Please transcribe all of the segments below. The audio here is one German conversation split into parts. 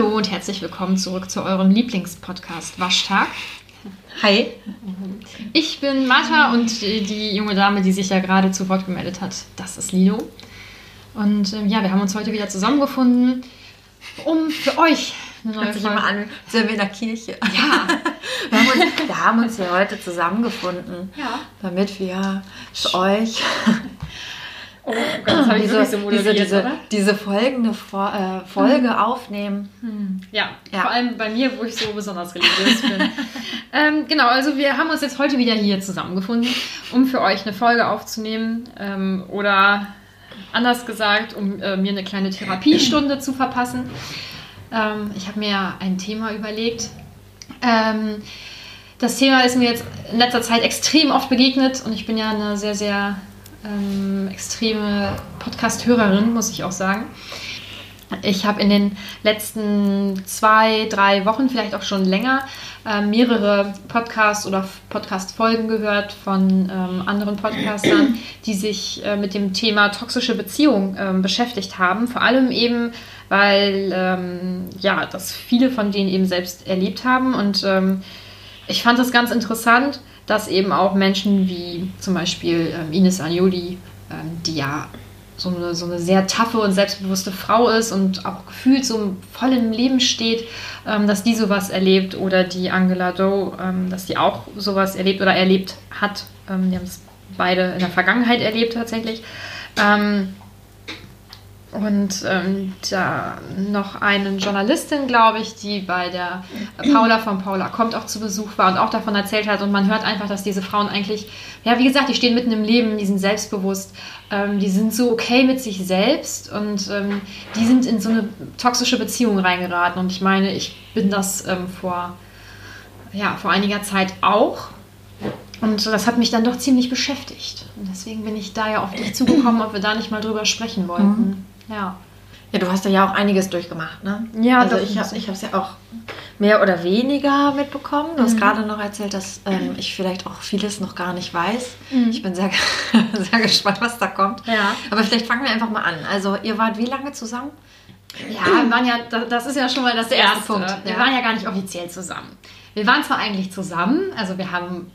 Hallo und herzlich willkommen zurück zu eurem Lieblingspodcast Waschtag. Hi. Ich bin Martha und die junge Dame, die sich ja gerade zu Wort gemeldet hat, das ist Lido. Und ähm, ja, wir haben uns heute wieder zusammengefunden, um für euch eine neue Hört sich immer an, sind wir in der Kirche. Ja, Wir haben uns, wir haben uns hier heute zusammengefunden, Ja. damit wir für euch oh Gott, das habe ich diese, so moderiert, diese, diese, diese folgende Fo- äh, Folge aufnehmen. Ja, Ja. vor allem bei mir, wo ich so besonders religiös bin. ähm, genau, also wir haben uns jetzt heute wieder hier zusammengefunden, um für euch eine Folge aufzunehmen ähm, oder anders gesagt, um äh, mir eine kleine Therapiestunde zu verpassen. Ähm, ich habe mir ein Thema überlegt. Ähm, das Thema ist mir jetzt in letzter Zeit extrem oft begegnet und ich bin ja eine sehr, sehr ähm, extreme Podcast-Hörerin, muss ich auch sagen. Ich habe in den letzten zwei, drei Wochen, vielleicht auch schon länger, äh, mehrere Podcasts oder Podcast-Folgen gehört von ähm, anderen Podcastern, die sich äh, mit dem Thema toxische Beziehung ähm, beschäftigt haben. Vor allem eben, weil ähm, ja, das viele von denen eben selbst erlebt haben. Und ähm, ich fand es ganz interessant, dass eben auch Menschen wie zum Beispiel ähm, Ines Agnoli, ähm, die ja so eine, so eine sehr taffe und selbstbewusste Frau ist und auch gefühlt so voll im Leben steht, ähm, dass die sowas erlebt oder die Angela Doe, ähm, dass die auch sowas erlebt oder erlebt hat. Ähm, die haben es beide in der Vergangenheit erlebt tatsächlich. Ähm, und ähm, da noch eine Journalistin, glaube ich, die bei der Paula von Paula kommt auch zu Besuch war und auch davon erzählt hat. Und man hört einfach, dass diese Frauen eigentlich, ja, wie gesagt, die stehen mitten im Leben, die sind selbstbewusst, ähm, die sind so okay mit sich selbst und ähm, die sind in so eine toxische Beziehung reingeraten. Und ich meine, ich bin das ähm, vor, ja, vor einiger Zeit auch. Und das hat mich dann doch ziemlich beschäftigt. Und deswegen bin ich da ja auf dich zugekommen, ob wir da nicht mal drüber sprechen wollten. Ja. Ja, du hast ja auch einiges durchgemacht, ne? Ja, also ich habe bisschen. es ja auch mehr oder weniger mitbekommen. Du hast Mhm. gerade noch erzählt, dass ähm, ich vielleicht auch vieles noch gar nicht weiß. Mhm. Ich bin sehr, sehr gespannt, was da kommt. Ja. Aber vielleicht fangen wir einfach mal an. Also ihr wart wie lange zusammen? Ja, wir waren ja, da- das ist ja schon mal das Der erste erste. Punkt, Wir ja. waren ja gar nicht offiziell zusammen. Wir waren zwar eigentlich zusammen, also wir haben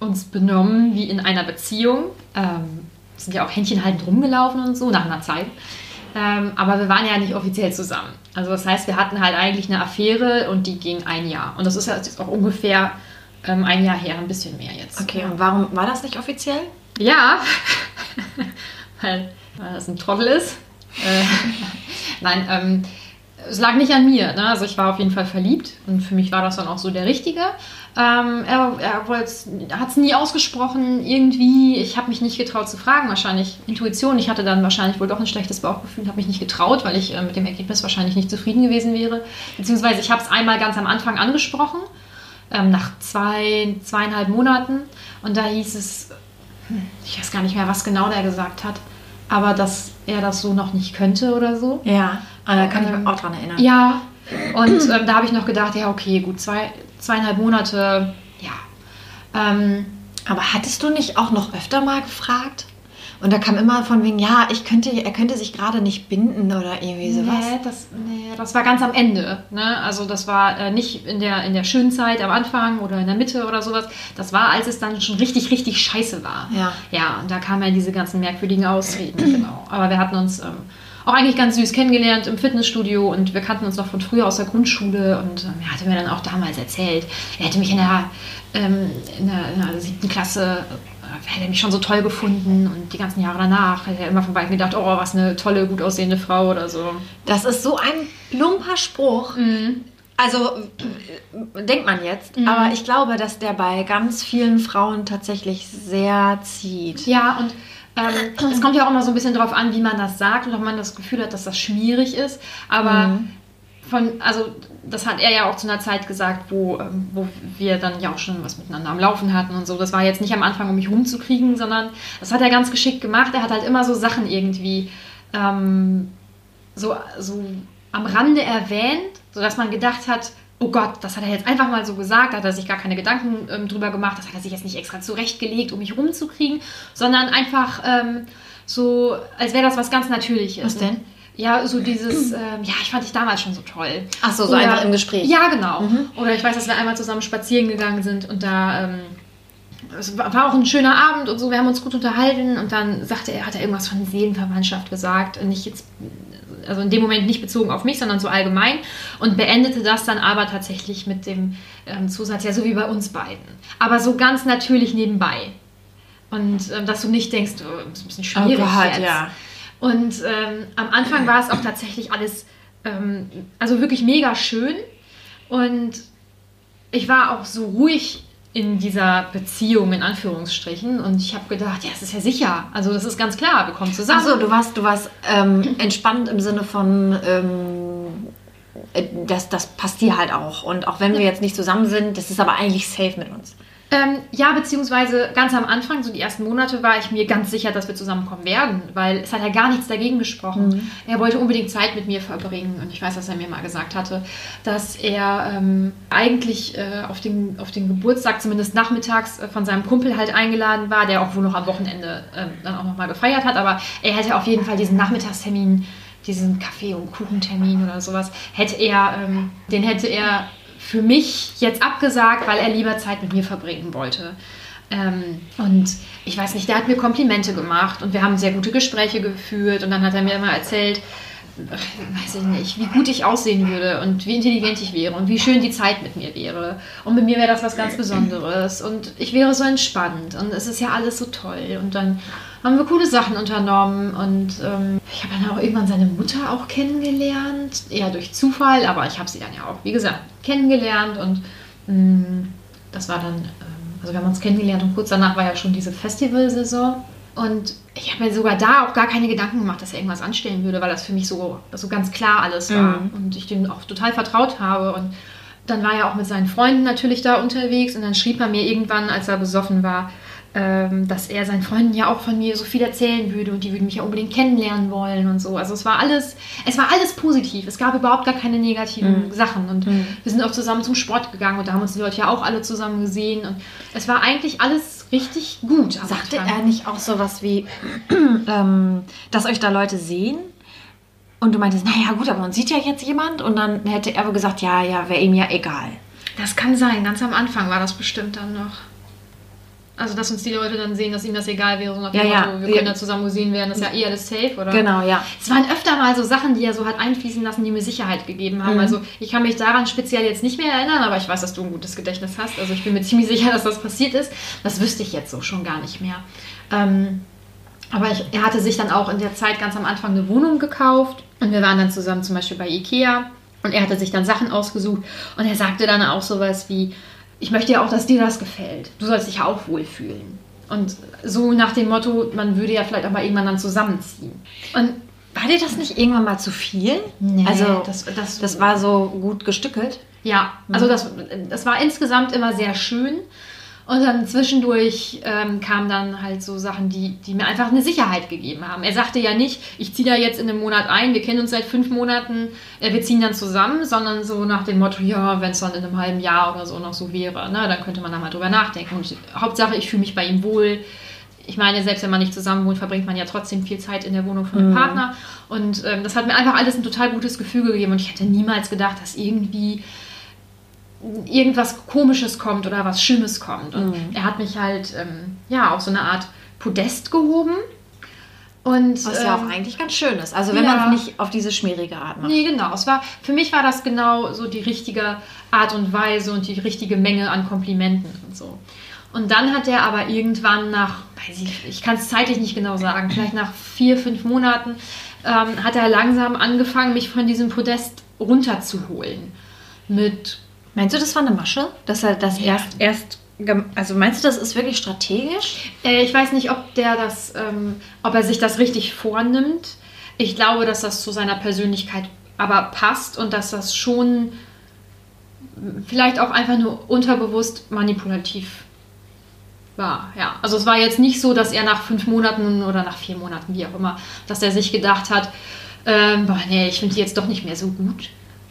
uns benommen wie in einer Beziehung, ähm, sind ja auch händchenhaltend rumgelaufen und so nach einer Zeit. Ähm, aber wir waren ja nicht offiziell zusammen. Also das heißt, wir hatten halt eigentlich eine Affäre und die ging ein Jahr. Und das ist ja jetzt auch ungefähr ähm, ein Jahr her, ein bisschen mehr jetzt. Okay, und warum war das nicht offiziell? Ja, weil, weil das ein Trottel ist. Äh, Nein, ähm, es lag nicht an mir. Ne? Also ich war auf jeden Fall verliebt und für mich war das dann auch so der Richtige. Ähm, er er hat es nie ausgesprochen, irgendwie. Ich habe mich nicht getraut zu fragen, wahrscheinlich Intuition. Ich hatte dann wahrscheinlich wohl doch ein schlechtes Bauchgefühl, habe mich nicht getraut, weil ich äh, mit dem Ergebnis wahrscheinlich nicht zufrieden gewesen wäre. Beziehungsweise ich habe es einmal ganz am Anfang angesprochen, ähm, nach zwei, zweieinhalb Monaten. Und da hieß es, hm, ich weiß gar nicht mehr, was genau der gesagt hat, aber dass er das so noch nicht könnte oder so. Ja, ah, da kann ich Ähm, mich auch dran erinnern. Ja, und ähm, da habe ich noch gedacht, ja, okay, gut, zwei, zweieinhalb Monate, ja. Ähm, Aber hattest du nicht auch noch öfter mal gefragt? Und da kam immer von wegen, ja, ich könnte, er könnte sich gerade nicht binden oder irgendwie sowas. nee, das, nee, das war ganz am Ende. Ne? Also das war äh, nicht in der, in der schönen Zeit am Anfang oder in der Mitte oder sowas. Das war, als es dann schon richtig, richtig scheiße war. Ja. Ja, und da kamen ja diese ganzen merkwürdigen Ausreden, genau. Aber wir hatten uns ähm, auch eigentlich ganz süß kennengelernt im Fitnessstudio und wir kannten uns noch von früher aus der Grundschule und ähm, er hatte mir dann auch damals erzählt, er hätte mich in der, ähm, in der, in der siebten Klasse, hätte er mich schon so toll gefunden und die ganzen Jahre danach hätte er immer von weitem gedacht, oh, was eine tolle, gut aussehende Frau oder so. Das ist so ein plumper Spruch. Mhm. Also denkt man jetzt, aber ich glaube, dass der bei ganz vielen Frauen tatsächlich sehr zieht. Ja, und ähm, es kommt ja auch immer so ein bisschen drauf an, wie man das sagt und ob man das Gefühl hat, dass das schwierig ist. Aber Mhm. von, also das hat er ja auch zu einer Zeit gesagt, wo, ähm, wo wir dann ja auch schon was miteinander am Laufen hatten und so. Das war jetzt nicht am Anfang, um mich rumzukriegen, sondern das hat er ganz geschickt gemacht. Er hat halt immer so Sachen irgendwie ähm, so, so am Rande erwähnt, sodass man gedacht hat, oh Gott, das hat er jetzt einfach mal so gesagt, da hat er sich gar keine Gedanken ähm, drüber gemacht, das hat er sich jetzt nicht extra zurechtgelegt, um mich rumzukriegen, sondern einfach ähm, so, als wäre das was ganz Natürliches. Was denn? Ja, so dieses, ähm, ja, ich fand dich damals schon so toll. Ach so, so Oder- einfach im Gespräch. Ja, genau. Oder ich weiß, dass wir einmal zusammen spazieren gegangen sind und da, ähm, es war auch ein schöner Abend und so, wir haben uns gut unterhalten und dann sagte er, hat er irgendwas von Seelenverwandtschaft gesagt. Nicht jetzt, also in dem Moment nicht bezogen auf mich, sondern so allgemein und beendete das dann aber tatsächlich mit dem ähm, Zusatz, ja, so wie bei uns beiden. Aber so ganz natürlich nebenbei. Und ähm, dass du nicht denkst, oh, das ist ein bisschen schwierig jetzt. ja. Und ähm, am Anfang war es auch tatsächlich alles, ähm, also wirklich mega schön. Und ich war auch so ruhig in dieser Beziehung, in Anführungsstrichen. Und ich habe gedacht, ja, das ist ja sicher. Also das ist ganz klar, wir kommen zusammen. Achso, du warst, du warst ähm, entspannt im Sinne von, ähm, äh, das, das passt dir halt auch. Und auch wenn wir jetzt nicht zusammen sind, das ist aber eigentlich safe mit uns. Ähm, ja, beziehungsweise ganz am Anfang, so die ersten Monate, war ich mir ganz sicher, dass wir zusammenkommen werden, weil es hat ja gar nichts dagegen gesprochen. Er wollte unbedingt Zeit mit mir verbringen und ich weiß, dass er mir mal gesagt hatte, dass er ähm, eigentlich äh, auf, den, auf den Geburtstag, zumindest nachmittags, äh, von seinem Kumpel halt eingeladen war, der auch wohl noch am Wochenende ähm, dann auch nochmal gefeiert hat, aber er hätte auf jeden Fall diesen Nachmittagstermin, diesen Kaffee- und Kuchentermin oder sowas, hätte er, ähm, den hätte er für mich jetzt abgesagt, weil er lieber Zeit mit mir verbringen wollte. Ähm, und ich weiß nicht, der hat mir Komplimente gemacht und wir haben sehr gute Gespräche geführt und dann hat er mir immer erzählt, äh, weiß ich nicht, wie gut ich aussehen würde und wie intelligent ich wäre und wie schön die Zeit mit mir wäre. Und mit mir wäre das was ganz Besonderes und ich wäre so entspannt und es ist ja alles so toll. Und dann haben wir coole Sachen unternommen und ähm, ich habe dann auch irgendwann seine Mutter auch kennengelernt, eher durch Zufall, aber ich habe sie dann ja auch, wie gesagt, kennengelernt und mh, das war dann, ähm, also wir haben uns kennengelernt und kurz danach war ja schon diese Festivalsaison. Und ich habe mir sogar da auch gar keine Gedanken gemacht, dass er irgendwas anstellen würde, weil das für mich so, so ganz klar alles war und ich dem auch total vertraut habe. Und dann war er auch mit seinen Freunden natürlich da unterwegs und dann schrieb er mir irgendwann, als er besoffen war, dass er seinen Freunden ja auch von mir so viel erzählen würde und die würden mich ja unbedingt kennenlernen wollen und so. Also es war alles, es war alles positiv. Es gab überhaupt gar keine negativen Sachen und wir sind auch zusammen zum Sport gegangen und da haben uns die Leute ja auch alle zusammen gesehen und es war eigentlich alles richtig gut. Sagte er nicht auch sowas wie, ähm, dass euch da Leute sehen? Und du meintest, naja gut, aber man sieht ja jetzt jemand. Und dann hätte er wohl gesagt, ja, ja, wäre ihm ja egal. Das kann sein. Ganz am Anfang war das bestimmt dann noch. Also, dass uns die Leute dann sehen, dass ihnen das egal wäre, so nach dem Ja, ja. Motto, wir Ja. können da zusammen gesehen werden, das ist ja eh alles safe, oder? Genau, ja. Es waren öfter mal so Sachen, die er so hat einfließen lassen, die mir Sicherheit gegeben haben. Also, ich kann mich daran speziell jetzt nicht mehr erinnern, aber ich weiß, dass du ein gutes Gedächtnis hast. Also, ich bin mir ziemlich sicher, dass das passiert ist. Das wüsste ich jetzt so schon gar nicht mehr. Ähm, aber ich, er hatte sich dann auch in der Zeit ganz am Anfang eine Wohnung gekauft und wir waren dann zusammen zum Beispiel bei Ikea und er hatte sich dann Sachen ausgesucht und er sagte dann auch sowas wie, ich möchte ja auch, dass dir das gefällt. Du sollst dich ja auch wohlfühlen. Und so nach dem Motto, man würde ja vielleicht auch mal irgendwann dann zusammenziehen. Und War dir das nicht irgendwann mal zu viel? Nee, also, das- das, das- war so gut gestückelt. Ja, also das, das war insgesamt immer sehr schön. Und dann zwischendurch ähm, kamen dann halt so Sachen, die, die mir einfach eine Sicherheit gegeben haben. Er sagte ja nicht, ich ziehe da jetzt in einem Monat ein, wir kennen uns seit fünf Monaten, äh, wir ziehen dann zusammen, sondern so nach dem Motto, ja, wenn es dann in einem halben Jahr oder so noch so wäre, ne, dann könnte man da mal drüber nachdenken. Und Hauptsache, ich fühle mich bei ihm wohl. Ich meine, selbst wenn man nicht zusammen wohnt, verbringt man ja trotzdem viel Zeit in der Wohnung von einem Partner. Und ähm, das hat mir einfach alles ein total gutes Gefühl gegeben. Und ich hätte niemals gedacht, dass irgendwie irgendwas Komisches kommt oder was Schlimmes kommt. Und er hat mich halt ähm, ja auf so eine Art Podest gehoben. Und, Was ja auch ähm, eigentlich ganz schön ist. Also wenn ja. man es nicht auf diese schmierige Art macht. Nee, genau. Es war, für mich war das genau so die richtige Art und Weise und die richtige Menge an Komplimenten und so. Und dann hat er aber irgendwann nach, weiß ich, ich kann es zeitlich nicht genau sagen, vielleicht nach vier, fünf Monaten, ähm, hat er langsam angefangen, mich von diesem Podest runterzuholen. Mit Meinst du, das war eine Masche? Dass er das Ja. erst, erst, also meinst du, das ist wirklich strategisch? Äh, ich weiß nicht, ob der das, ähm, ob er sich das richtig vornimmt. Ich glaube, dass das zu seiner Persönlichkeit aber passt und dass das schon vielleicht auch einfach nur unterbewusst manipulativ war. Ja, also es war jetzt nicht so, dass er nach fünf Monaten oder nach vier Monaten, wie auch immer, dass er sich gedacht hat, ähm, boah, nee, ich finde die jetzt doch nicht mehr so gut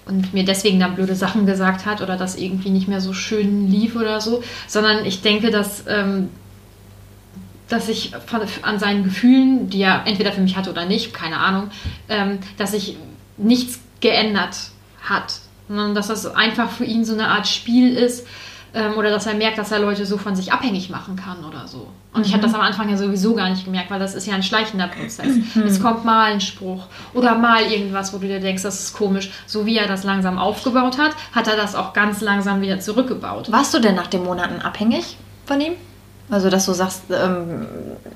und mir deswegen dann blöde Sachen gesagt hat oder das irgendwie nicht mehr so schön lief oder so, sondern ich denke, dass ähm, dass ich von, an seinen Gefühlen, die er entweder für mich hatte oder nicht, keine Ahnung, ähm, dass sich nichts geändert hat. Sondern dass das einfach für ihn so eine Art Spiel ist ähm, oder dass er merkt, dass er Leute so von sich abhängig machen kann oder so. Und ich habe das am Anfang ja sowieso gar nicht gemerkt, weil das ist ja ein schleichender Prozess. Es kommt mal ein Spruch oder mal irgendwas, wo du dir denkst, das ist komisch. So wie er das langsam aufgebaut hat, hat er das auch ganz langsam wieder zurückgebaut. Warst du denn nach den Monaten abhängig von ihm? Also, dass du sagst, ähm,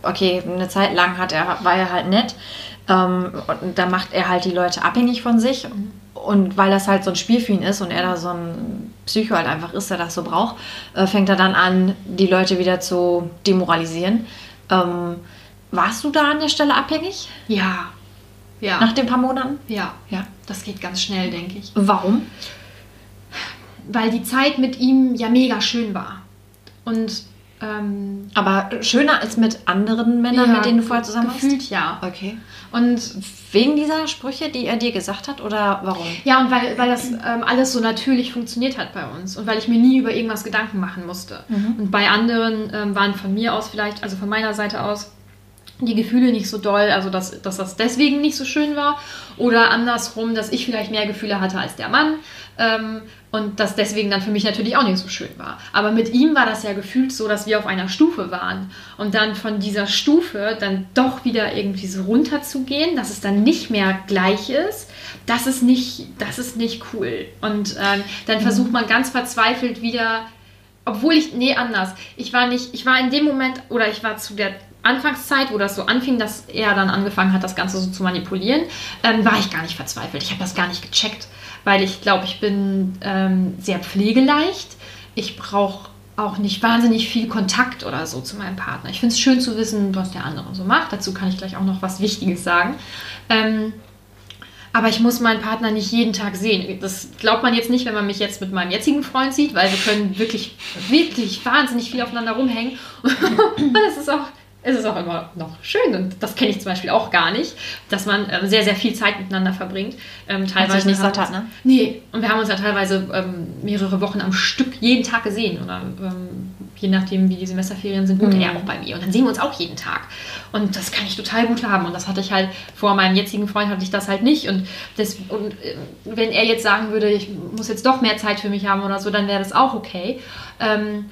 okay, eine Zeit lang hat er, war er halt nett. Ähm, und da macht er halt die Leute abhängig von sich. Und weil das halt so ein Spiel für ihn ist und er da so ein Psycho halt einfach ist, der das so braucht, äh, fängt er dann an, die Leute wieder zu demoralisieren. Ähm, warst du da an der Stelle abhängig Ja. Ja. nach den paar Monaten? ja. Ja. Das geht ganz schnell, denke ich. Warum? Weil die Zeit mit ihm ja mega schön war. Und ähm, Aber schöner als mit anderen Männern, ja, mit denen du vorher zusammen gefühlt ja. warst? Okay. Und Wegen dieser Sprüche, die er dir gesagt hat, oder warum? Ja, und weil, weil das ähm, alles so natürlich funktioniert hat bei uns und weil ich mir nie über irgendwas Gedanken machen musste. Und bei anderen ähm, waren von mir aus vielleicht, also von meiner Seite aus, die Gefühle nicht so doll, also dass, dass das deswegen nicht so schön war. Oder andersrum, dass ich vielleicht mehr Gefühle hatte als der Mann. Ähm, und das deswegen dann für mich natürlich auch nicht so schön war. Aber mit ihm war das ja gefühlt so, dass wir auf einer Stufe waren. Und dann von dieser Stufe dann doch wieder irgendwie so runterzugehen, dass es dann nicht mehr gleich ist, das ist nicht, das ist nicht cool. Und ähm, dann versucht man ganz verzweifelt wieder obwohl ich, nee, anders. Ich war nicht, ich war in dem Moment, oder ich war zu der Anfangszeit, wo das so anfing, dass er dann angefangen hat, das Ganze so zu manipulieren, ähm, war ich gar nicht verzweifelt. Ich habe das gar nicht gecheckt, weil ich glaube, ich bin ähm, sehr pflegeleicht. Ich brauche auch nicht wahnsinnig viel Kontakt oder so zu meinem Partner. Ich finde es schön zu wissen, was der andere so macht. Dazu kann ich gleich auch noch was Wichtiges sagen. Ähm, aber ich muss meinen Partner nicht jeden Tag sehen. Das glaubt man jetzt nicht, wenn man mich jetzt mit meinem jetzigen Freund sieht, weil wir können wirklich, wirklich wahnsinnig viel aufeinander rumhängen. Und es ist auch, es ist auch immer noch schön. Und das kenne ich zum Beispiel auch gar nicht, dass man ähm, sehr, sehr viel Zeit miteinander verbringt. Ähm, teilweise sich nicht satt wir hat, ne? Nee, und wir haben uns ja teilweise ähm, mehrere Wochen am Stück jeden Tag gesehen. Oder ähm, je nachdem, wie die Semesterferien sind, wohnt Mhm. er auch bei mir. Und dann sehen wir uns auch jeden Tag. Und das kann ich total gut haben. Und das hatte ich halt vor meinem jetzigen Freund hatte ich das halt nicht. Und, das, und äh, wenn er jetzt sagen würde, ich muss jetzt doch mehr Zeit für mich haben oder so, dann wäre das auch okay. Ähm,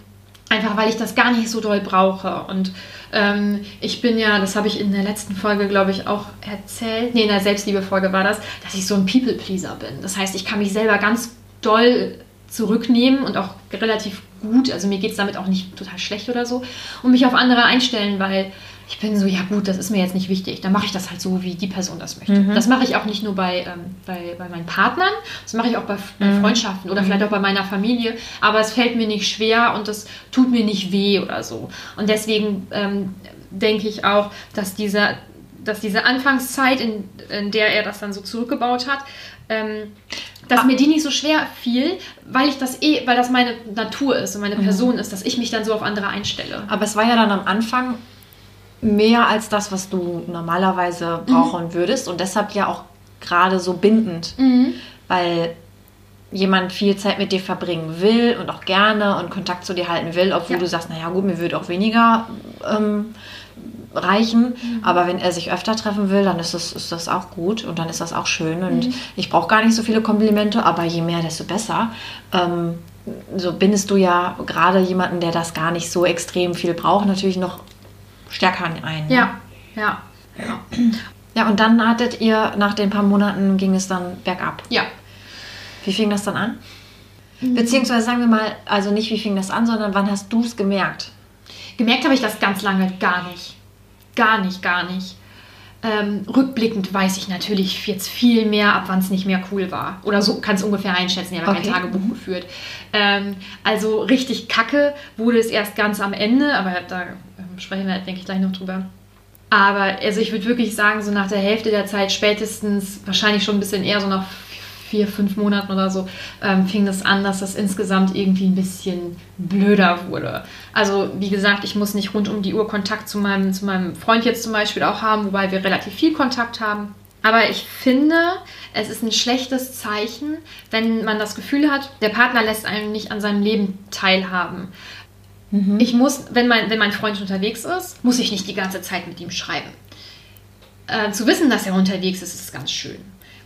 einfach weil ich das gar nicht so doll brauche. Und ähm, ich bin ja, das habe ich in der letzten Folge, glaube ich, auch erzählt. Nee, in der Selbstliebe-Folge war das, dass ich so ein People-Pleaser bin. Das heißt, ich kann mich selber ganz doll zurücknehmen und auch relativ gut, also mir geht es damit auch nicht total schlecht oder so, und mich auf andere einstellen, weil ich bin so, ja gut, das ist mir jetzt nicht wichtig. Dann mache ich das halt so, wie die Person das möchte. Das mache ich auch nicht nur bei, ähm, bei, bei meinen Partnern, das mache ich auch bei, bei Freundschaften oder vielleicht auch bei meiner Familie. Aber es fällt mir nicht schwer und das tut mir nicht weh oder so. Und deswegen ähm, denke ich auch, dass dieser dass diese Anfangszeit, in, in der er das dann so zurückgebaut hat, ähm, dass mir die nicht so schwer fiel, weil ich das eh, weil das meine Natur ist und meine Person ist, dass ich mich dann so auf andere einstelle. Aber es war ja dann am Anfang mehr als das, was du normalerweise brauchen würdest und deshalb ja auch gerade so bindend, weil jemand viel Zeit mit dir verbringen will und auch gerne und Kontakt zu dir halten will, obwohl Ja. du sagst, naja gut, mir würde auch weniger ähm, reichen, aber wenn er sich öfter treffen will, dann ist das, ist das auch gut und dann ist das auch schön und ich brauche gar nicht so viele Komplimente, aber je mehr, desto besser. Ähm, so bindest du ja gerade jemanden, der das gar nicht so extrem viel braucht, natürlich noch stärker ein. ne? Ja, ja, ja. Ja, und dann hattet ihr, nach den paar Monaten ging es dann bergab. Ja. Wie fing das dann an? Beziehungsweise sagen wir mal, also nicht wie fing das an, sondern wann hast du es gemerkt? Gemerkt habe ich das ganz lange gar nicht. Gar nicht, gar nicht. Ähm, rückblickend weiß ich natürlich jetzt viel mehr, ab wann es nicht mehr cool war. Oder so kann es ungefähr einschätzen. Ich habe Okay. kein Tagebuch geführt. Ähm, also richtig kacke wurde es erst ganz am Ende, aber da sprechen wir, denke ich, gleich noch drüber. Aber also ich würde wirklich sagen, so nach der Hälfte der Zeit, spätestens, wahrscheinlich schon ein bisschen eher so nach vier, fünf Monaten oder so, ähm, fing das an, dass das insgesamt irgendwie ein bisschen blöder wurde. Also wie gesagt, ich muss nicht rund um die Uhr Kontakt zu meinem, zu meinem Freund jetzt zum Beispiel auch haben, wobei wir relativ viel Kontakt haben. Aber ich finde, es ist ein schlechtes Zeichen, wenn man das Gefühl hat, der Partner lässt einen nicht an seinem Leben teilhaben. Ich muss, wenn mein, wenn mein Freund unterwegs ist, muss ich nicht die ganze Zeit mit ihm schreiben. Äh, zu wissen, dass er unterwegs ist, ist ganz schön.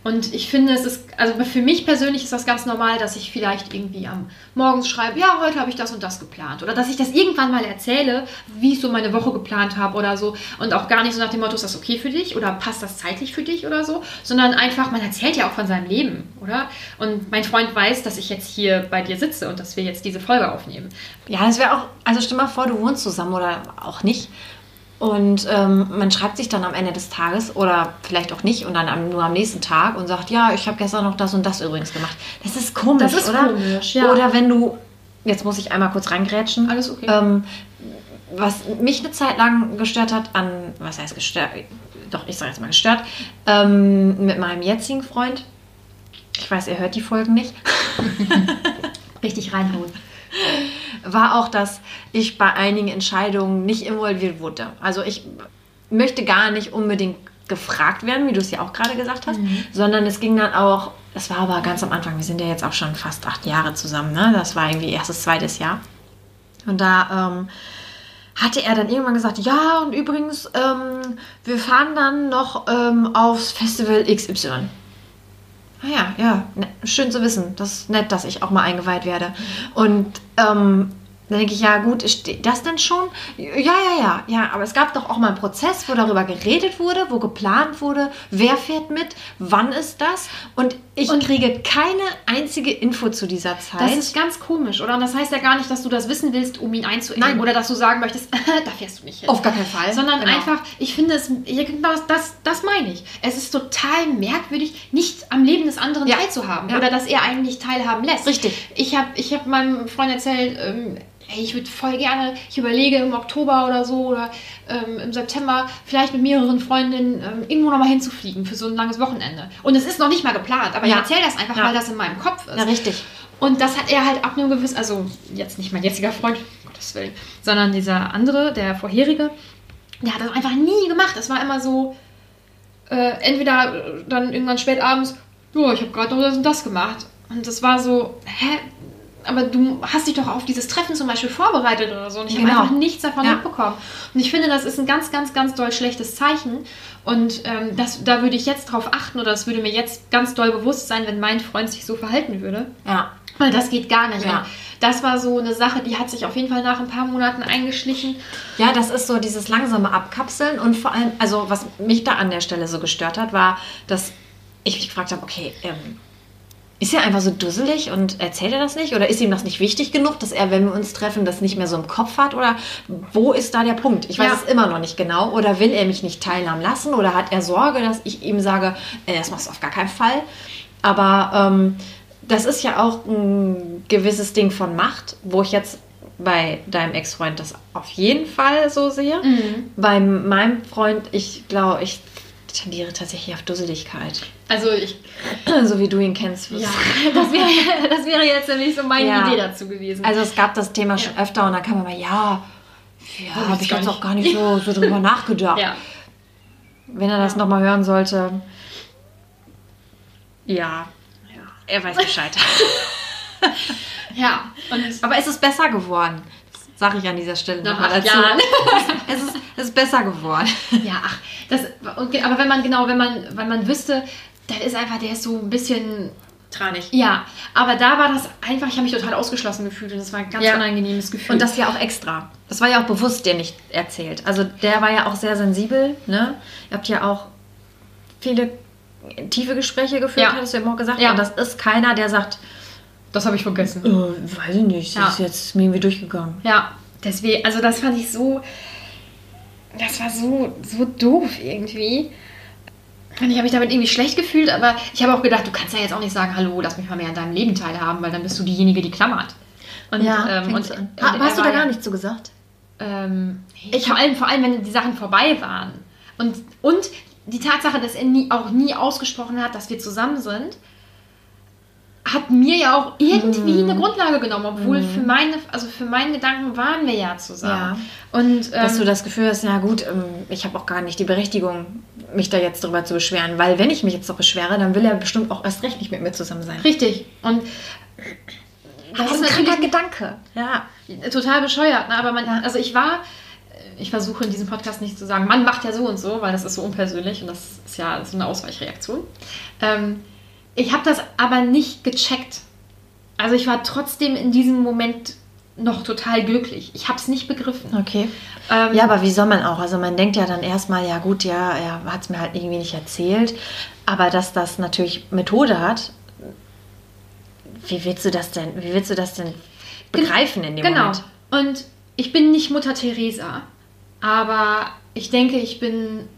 Und ich finde, es ist, also für mich persönlich ist das ganz normal, dass ich vielleicht irgendwie am Morgens schreibe, ja, heute habe ich das und das geplant. Oder dass ich das irgendwann mal erzähle, wie ich so meine Woche geplant habe oder so. Und auch gar nicht so nach dem Motto, ist das okay für dich oder passt das zeitlich für dich oder so, sondern einfach, man erzählt ja auch von seinem Leben, oder? Und mein Freund weiß, dass ich jetzt hier bei dir sitze und dass wir jetzt diese Folge aufnehmen. Ja, das wäre auch, also stell mal vor, du wohnst zusammen oder auch nicht. Und ähm, man schreibt sich dann am Ende des Tages oder vielleicht auch nicht und dann am, nur am nächsten Tag und sagt, ja, ich habe gestern noch das und das übrigens gemacht. Das ist komisch, Das ist oder? komisch, ja. Oder wenn du, jetzt muss ich einmal kurz reingrätschen. Alles okay. Ähm, was mich eine Zeit lang gestört hat an, was heißt gestört? Doch, ich sage jetzt mal gestört, ähm, mit meinem jetzigen Freund. Ich weiß, er hört die Folgen nicht. Richtig reinhauen. War auch, dass ich bei einigen Entscheidungen nicht involviert wurde. Also ich möchte gar nicht unbedingt gefragt werden, wie du es ja auch gerade gesagt hast, sondern es ging dann auch, das war aber ganz am Anfang, wir sind ja jetzt auch schon fast acht Jahre zusammen, ne? das war irgendwie erstes, zweites Jahr. Und da ähm, hatte er dann irgendwann gesagt, ja, und übrigens, ähm, wir fahren dann noch ähm, aufs Festival XY. Ah ja, ja, ne, schön zu wissen. Das ist nett, dass ich auch mal eingeweiht werde. Und ähm, dann denke ich, ja gut, steht das denn schon? Ja, ja, ja, ja, aber es gab doch auch mal einen Prozess, wo darüber geredet wurde, wo geplant wurde, wer fährt mit, wann ist das? Und ich Und- kriege keine einzige Info zu dieser Zeit. Das ist ganz komisch, oder? Und das heißt ja gar nicht, dass du das wissen willst, um ihn einzuengen. Nein. Oder dass du sagen möchtest, da fährst du nicht hin. Auf gar keinen Fall. Sondern Genau. einfach, ich finde es, genau das, das, das meine ich. Es ist total merkwürdig, nicht am Leben des anderen Ja. teilzuhaben. Ja. Oder dass er einen nicht teilhaben lässt. Richtig. Ich habe ich hab meinem Freund erzählt, ähm, hey, ich würde voll gerne, ich überlege im Oktober oder so oder ähm, im September vielleicht mit mehreren Freundinnen ähm, irgendwo nochmal hinzufliegen für so ein langes Wochenende. Und es ist noch nicht mal geplant, aber Ja. ich erzähle das einfach, Ja. weil das in meinem Kopf ist. Ja, richtig. Und das hat er halt ab einem gewissen, also jetzt nicht mein jetziger Freund, um Gottes Willen, sondern dieser andere, der vorherige, der hat das einfach nie gemacht. Es war immer so, äh, entweder dann irgendwann spät abends, ja, ich habe gerade noch das und das gemacht. Und das war so, hä? Aber du hast dich doch auf dieses Treffen zum Beispiel vorbereitet oder so. Und ich Genau. habe einfach nichts davon Ja. mitbekommen. Und ich finde, das ist ein ganz, ganz, ganz doll schlechtes Zeichen. Und ähm, das, da würde ich jetzt drauf achten oder es würde mir jetzt ganz doll bewusst sein, wenn mein Freund sich so verhalten würde. Ja. Weil das geht gar nicht. Ja. Das war so eine Sache, die hat sich auf jeden Fall nach ein paar Monaten eingeschlichen. Ja, das ist so dieses langsame Abkapseln und vor allem, also was mich da an der Stelle so gestört hat, war, dass ich mich gefragt habe, okay, ähm, ist er einfach so dusselig und erzählt er das nicht? Oder ist ihm das nicht wichtig genug, dass er, wenn wir uns treffen, das nicht mehr so im Kopf hat? Oder wo ist da der Punkt? Ich weiß Ja. es immer noch nicht genau. Oder will er mich nicht teilhaben lassen? Oder hat er Sorge, dass ich ihm sage, äh, das machst du auf gar keinen Fall? Aber ähm, das ist ja auch ein gewisses Ding von Macht, wo ich jetzt bei deinem Ex-Freund das auf jeden Fall so sehe. Bei meinem Freund, ich glaube, ich tendiere tatsächlich auf Dusseligkeit. Also ich, so wie du ihn kennst. ja, das wäre, das wäre jetzt nämlich so meine Ja. Idee dazu gewesen. Also es gab das Thema schon öfter und dann kam immer, ja, ja, habe ich jetzt auch gar nicht so, so drüber nachgedacht. ja. Wenn er das nochmal hören sollte, ja, ja. er weiß Bescheid. Ja, und Aber es ist besser geworden. Das sage ich an dieser Stelle nach nochmal dazu. Jahren. Es ist, es ist besser geworden. Ja, ach, das, ge- aber wenn man genau, wenn man, wenn man wüsste, dann ist einfach, der ist so ein bisschen, Tranig. ja, aber da war das einfach, ich habe mich total ausgeschlossen gefühlt und das war ein ganz Ja. unangenehmes Gefühl. Und das ja auch extra. Das war ja auch bewusst dir nicht erzählt. Also der war ja auch sehr sensibel. Ne? Ihr habt ja auch viele tiefe Gespräche geführt, Ja. hattest du ja immer gesagt. Ja. Und das ist keiner, der sagt, das habe ich vergessen. äh, weiß ich nicht, das Ja. ist jetzt mir irgendwie durchgegangen. Ja, deswegen, also das fand ich so, das war so, so doof irgendwie. Und ich habe mich damit irgendwie schlecht gefühlt, aber ich habe auch gedacht, du kannst ja jetzt auch nicht sagen, hallo, lass mich mal mehr an deinem Leben teilhaben, weil dann bist du diejenige, die klammert. Und, ähm, und, und Ha, hast du da gar ja- nichts zu gesagt? Ähm, ich, vor, allem, vor allem, wenn die Sachen vorbei waren. Und, und die Tatsache, dass er nie, auch nie ausgesprochen hat, dass wir zusammen sind, hat mir ja auch irgendwie Mhm. eine Grundlage genommen, obwohl für meine, also für meinen Gedanken waren wir ja zusammen. Und ähm, Dass du das Gefühl hast, ja gut, ähm, ich habe auch gar nicht die Berechtigung, mich da jetzt drüber zu beschweren. Weil wenn ich mich jetzt doch beschwere, dann will er bestimmt auch erst recht nicht mit mir zusammen sein. Richtig. Und das ist ist ein kranker Gedanke. Ja. total bescheuert, ne? aber man, Ja. also ich war, ich versuche in diesem Podcast nicht zu sagen, man macht ja so und so, weil das ist so unpersönlich und das ist ja so eine Ausweichreaktion. Ähm, ich habe das aber nicht gecheckt. Also ich war trotzdem in diesem Moment noch total glücklich. Ich habe es nicht begriffen. Okay. Ähm, Ja, aber wie soll man auch? Also man denkt ja dann erstmal, ja gut, ja, er hat es mir halt irgendwie nicht erzählt. Aber dass das natürlich Methode hat, wie willst du das denn, wie willst du das denn begreifen in dem Genau. Moment? Und ich bin nicht Mutter Teresa, aber ich denke, ich bin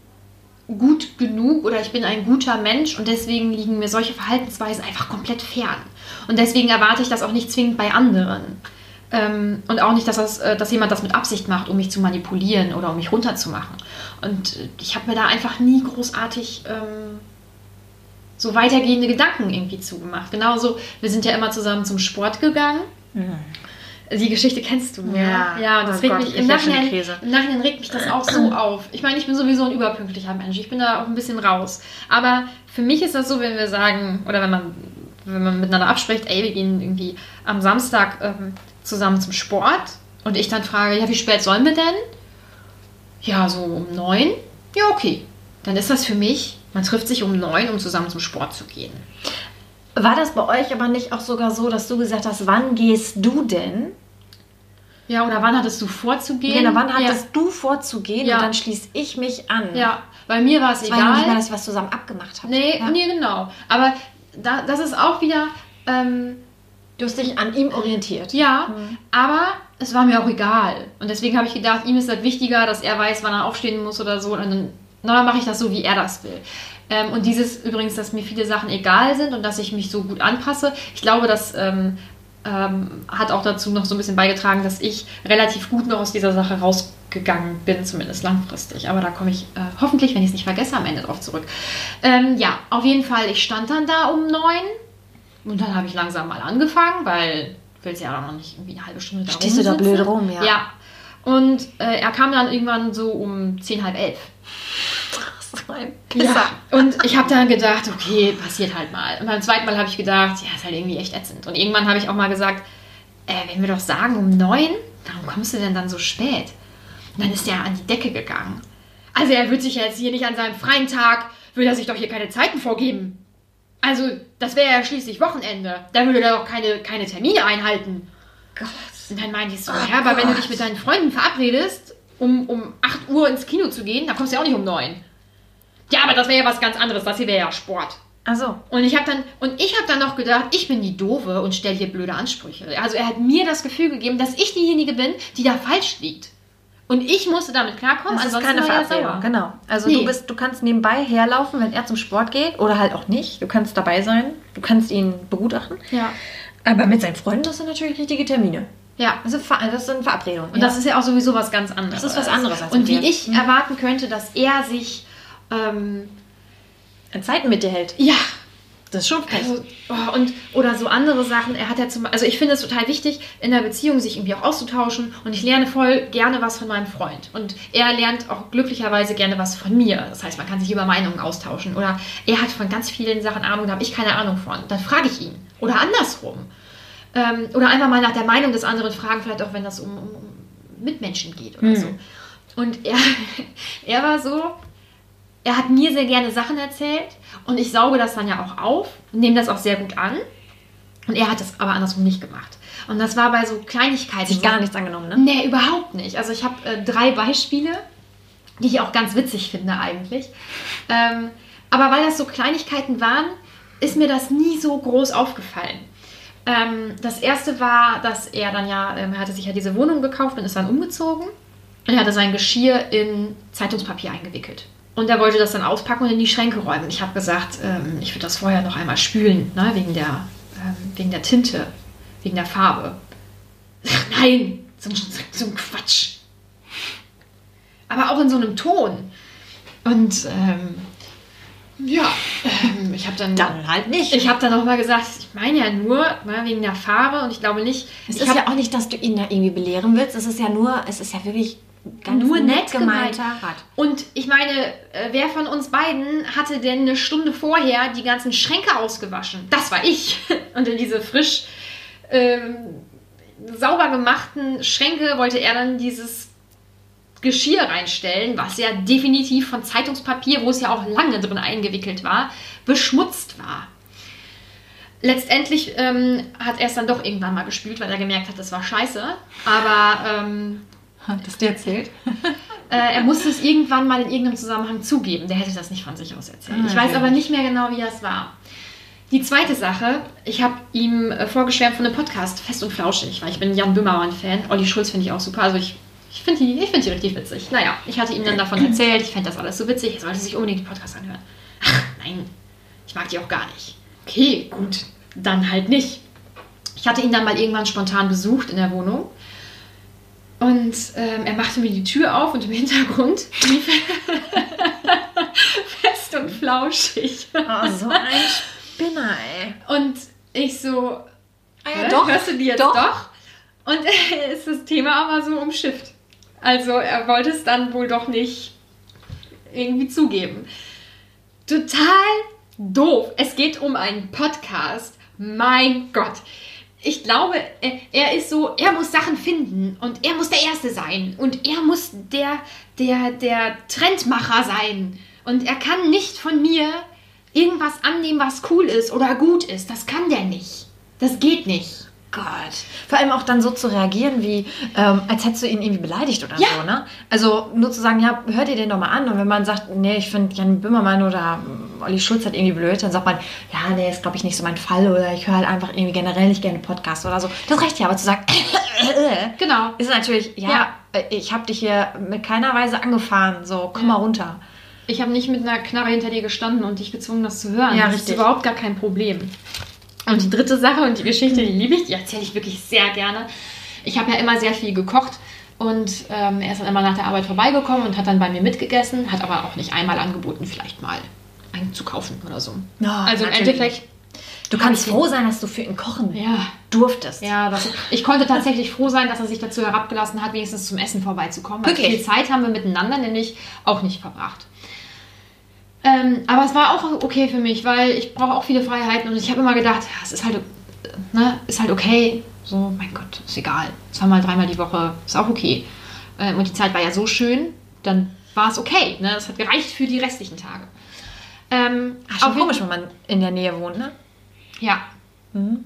gut genug oder ich bin ein guter Mensch und deswegen liegen mir solche Verhaltensweisen einfach komplett fern. Und deswegen erwarte ich das auch nicht zwingend bei anderen. Ähm, und auch nicht, dass, das, äh, dass jemand das mit Absicht macht, um mich zu manipulieren oder um mich runterzumachen. Und äh, ich habe mir da einfach nie großartig ähm, so weitergehende Gedanken irgendwie zugemacht. Genauso, wir sind ja immer zusammen zum Sport gegangen. Die Geschichte kennst du, ne? Ja. Ja, und das Oh regt Gott, mich ich im Nachhinein, im Nachhinein regt mich das auch so auf. Ich meine, ich bin sowieso ein überpünktlicher Mensch. Ich bin da auch ein bisschen raus. Aber für mich ist das so, wenn wir sagen, oder wenn man, wenn man miteinander abspricht, ey, wir gehen irgendwie am Samstag ähm, zusammen zum Sport und ich dann frage, ja, wie spät sollen wir denn? Ja, so um neun. Ja, okay. Dann ist das für mich, man trifft sich um neun, um zusammen zum Sport zu gehen. War das bei euch aber nicht auch sogar so, dass du gesagt hast, wann gehst du denn? Ja, oder wann hattest du vorzugehen? Genau, wann ja. hattest du vorzugehen Ja. und dann schließe ich mich an? Ja, bei mir war es Das war ja nicht mal, egal. dass ihr was zusammen abgemacht habt. Nee, ja. nee, genau. Aber da, das ist auch wieder, ähm, Du hast dich an ihm orientiert. ja, Mhm. aber es war mir auch egal. Und deswegen habe ich gedacht, ihm ist das wichtiger, dass er weiß, wann er aufstehen muss oder so. Und dann, na, dann mache ich das so, wie er das will. Ähm, und dieses übrigens, dass mir viele Sachen egal sind und dass ich mich so gut anpasse, ich glaube, das ähm, ähm, hat auch dazu noch so ein bisschen beigetragen, dass ich relativ gut noch aus dieser Sache rausgegangen bin, zumindest langfristig. Aber da komme ich äh, hoffentlich, wenn ich es nicht vergesse, am Ende drauf zurück. Ähm, ja, auf jeden Fall, ich stand dann da um neun und dann habe ich langsam mal angefangen, weil ich will ja auch noch nicht irgendwie eine halbe Stunde da Stehst du da blöd rum, ja. Ja. Und äh, er kam dann irgendwann so um zehn, halb elf. So ein Ja, und ich habe dann gedacht, okay, passiert halt mal. Und beim zweiten Mal habe ich gedacht, ja, ist halt irgendwie echt ätzend. Und irgendwann habe ich auch mal gesagt, äh, wenn wir doch sagen um neun, warum kommst du denn dann so spät? Und dann ist er an die Decke gegangen. Also er wird sich jetzt hier nicht an seinem freien Tag, will er sich doch hier keine Zeiten vorgeben. Also, das wäre ja schließlich Wochenende. Da würde er doch keine, keine Termine einhalten. Gott. Und dann meinte ich so, Oh ja, aber wenn du dich mit deinen Freunden verabredest, um, um 8 Uhr ins Kino zu gehen, dann kommst du ja auch nicht um 9. Ja, aber das wäre ja was ganz anderes. Das hier wäre ja Sport. Also, Und ich habe dann, und ich habe dann noch gedacht, ich bin die Doofe und stelle hier blöde Ansprüche. Also er hat mir das Gefühl gegeben, dass ich diejenige bin, die da falsch liegt. Und ich musste damit klarkommen, das ist keine war er Verabredung. sauer. Genau. Also Nee. du bist, du kannst nebenbei herlaufen, wenn er zum Sport geht oder halt auch nicht. Du kannst dabei sein. Du kannst ihn begutachten. Ja. Aber mit seinen Freunden hast du natürlich richtige Termine. Ja. Also das sind Verabredungen. Und das ist ja auch sowieso was ganz anderes. Das ist was anderes als Und wie ich Mhm. erwarten könnte, dass er sich, ähm, in Zeiten mit dir hält. ja, Das ist schon frech. Also, oh, und, oder so andere Sachen. Er hat ja zum also ich finde es total wichtig, in der Beziehung sich irgendwie auch auszutauschen. Und ich lerne voll gerne was von meinem Freund. Und er lernt auch glücklicherweise gerne was von mir. Das heißt, man kann sich über Meinungen austauschen. Oder er hat von ganz vielen Sachen Ahnung, da habe ich keine Ahnung von. Dann frage ich ihn. Oder andersrum. Ähm, oder einfach mal nach der Meinung des anderen fragen, vielleicht auch wenn das um, um, um Mitmenschen geht oder Hm. so. Und er, er war so, er hat mir sehr gerne Sachen erzählt und ich sauge das dann ja auch auf und nehme das auch sehr gut an. Und er hat das aber andersrum nicht gemacht. Und das war bei so Kleinigkeiten. Sich gar nichts angenommen, ne? Nee, überhaupt nicht. Also ich habe äh, drei Beispiele, die ich auch ganz witzig finde eigentlich. Ähm, aber weil das so Kleinigkeiten waren, ist mir das nie so groß aufgefallen. Ähm, das erste war, dass er dann ja, ähm, er hatte sich ja diese Wohnung gekauft und ist dann umgezogen. Und er hatte sein Geschirr in Zeitungspapier eingewickelt. Und er wollte das dann auspacken und in die Schränke räumen. Ich habe gesagt, ähm, ich würde das vorher noch einmal spülen, ne, wegen, der, ähm, wegen der Tinte, wegen der Farbe. Ach, nein, so, so ein Quatsch. Aber auch in so einem Ton. Und ähm, ja, ähm, ich habe dann, Dann halt nicht. ich habe dann noch mal gesagt, ich meine ja nur ne, wegen der Farbe und ich glaube nicht. es ist hab- ja auch nicht, dass du ihn da irgendwie belehren willst. Es ist ja nur, es ist ja wirklich ganz nur nett gemeint. gemeinter Rat. Und ich meine, äh, wer von uns beiden hatte denn eine Stunde vorher die ganzen Schränke ausgewaschen? Das war ich. Und in diese frisch ähm, sauber gemachten Schränke wollte er dann dieses Geschirr reinstellen, was ja definitiv von Zeitungspapier, wo es ja auch lange drin eingewickelt war, beschmutzt war. Letztendlich ähm, hat er es dann doch irgendwann mal gespült, weil er gemerkt hat, das war scheiße. Aber ähm, Hat das dir erzählt? äh, er musste es irgendwann mal in irgendeinem Zusammenhang zugeben. Der hätte das nicht von sich aus erzählt. Ah, Ich weiß okay. aber nicht mehr genau, wie das war. Die zweite Sache, ich habe ihm äh, vorgeschwärmt von einem Podcast, Fest und Flauschig, weil ich bin Jan Böhmermann-Fan. Olli Schulz finde ich auch super. Also ich, ich finde die, ich find die richtig witzig. Naja, ich hatte ihm dann davon erzählt, ich fände das alles so witzig, er sollte sich unbedingt den Podcast anhören. Ach, nein, ich mag die auch gar nicht. Okay, gut, dann halt nicht. Ich hatte ihn dann mal irgendwann spontan besucht in der Wohnung. Und ähm, er machte mir die Tür auf und im Hintergrund lief fest und flauschig. Oh, so ein Spinner, ey. Und ich so, Ah Hä? hörst du die jetzt doch? Und ist das Thema aber so umschifft. Also er wollte es dann wohl doch nicht irgendwie zugeben. Total doof. Es geht um einen Podcast. Mein Gott. Ich glaube, er- ist so, er muss Sachen finden und er muss der Erste sein und er muss der, der, der Trendmacher sein. Und er kann nicht von mir irgendwas annehmen, was cool ist oder gut ist. Das kann der nicht. Das geht nicht. Gott. Vor allem auch dann so zu reagieren, wie ähm, als hättest du ihn irgendwie beleidigt oder Ja. so, ne? Also nur zu sagen, ja, hör dir den doch mal an. Und wenn man sagt, nee, ich finde Jan Böhmermann oder ähm, Olli Schulz hat irgendwie blöd, dann sagt man, ja, nee, ist glaube ich nicht so mein Fall oder ich höre halt einfach irgendwie generell nicht gerne Podcasts oder so. Das reicht ja, aber zu sagen, Genau. ist natürlich, ja, Ja. äh, ich habe dich hier mit keiner Weise angefahren, so komm mal runter. Ich habe nicht mit einer Knarre hinter dir gestanden und dich gezwungen, das zu hören. Ja, das richtig. ist überhaupt gar kein Problem. Und die dritte Sache und die Geschichte, die liebe ich, die erzähle ich wirklich sehr gerne. Ich habe ja immer sehr viel gekocht und ähm, er ist dann immer nach der Arbeit vorbeigekommen und hat dann bei mir mitgegessen, hat aber auch nicht einmal angeboten, vielleicht mal einen zu kaufen oder so. Ja, also im. Endeffekt, Du kannst froh sein, dass du für ihn kochen ja, durftest. ja, das, ich konnte tatsächlich froh sein, dass er sich dazu herabgelassen hat, wenigstens zum Essen vorbeizukommen. Wirklich? Viel Zeit haben wir miteinander nämlich auch nicht verbracht. Ähm, aber es war auch okay für mich, weil ich brauche auch viele Freiheiten und ich habe immer gedacht, ja, es ist halt, äh, ne, ist halt okay. So, mein Gott, ist egal. Zweimal, dreimal die Woche ist auch okay. Ähm, und die Zeit war ja so schön, dann war es okay. Ne? Das hat gereicht für die restlichen Tage. Ähm, Ach, schon komisch, wenn man in der Nähe wohnt, ne? ja.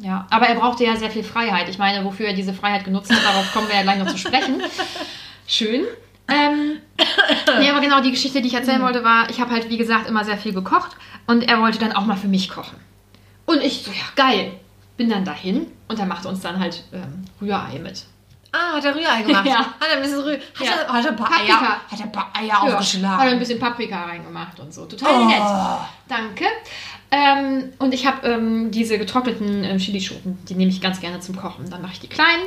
Ja, aber er brauchte ja sehr viel Freiheit. Ich meine, wofür er diese Freiheit genutzt hat, darauf kommen wir ja gleich noch zu sprechen. Schön. Ähm, nee, aber genau die Geschichte, die ich erzählen wollte, war, ich habe halt, wie gesagt, immer sehr viel gekocht und er wollte dann auch mal für mich kochen. Und ich so, ja, geil. Bin dann dahin und er machte uns dann halt ähm, Rührei mit. Ah, hat er Rührei gemacht? Ja. Hat er ein bisschen Rührei? Hat, Ja. er, hat er ein paar Paprika. Eier, hat er ein paar Eier Ja, hat er aufgeschlagen? ein bisschen Paprika reingemacht und so. Total Oh. nett. Danke. Ähm, und ich habe ähm, diese getrockneten ähm, Chilischoten, die nehme ich ganz gerne zum Kochen. Dann mache ich die kleinen,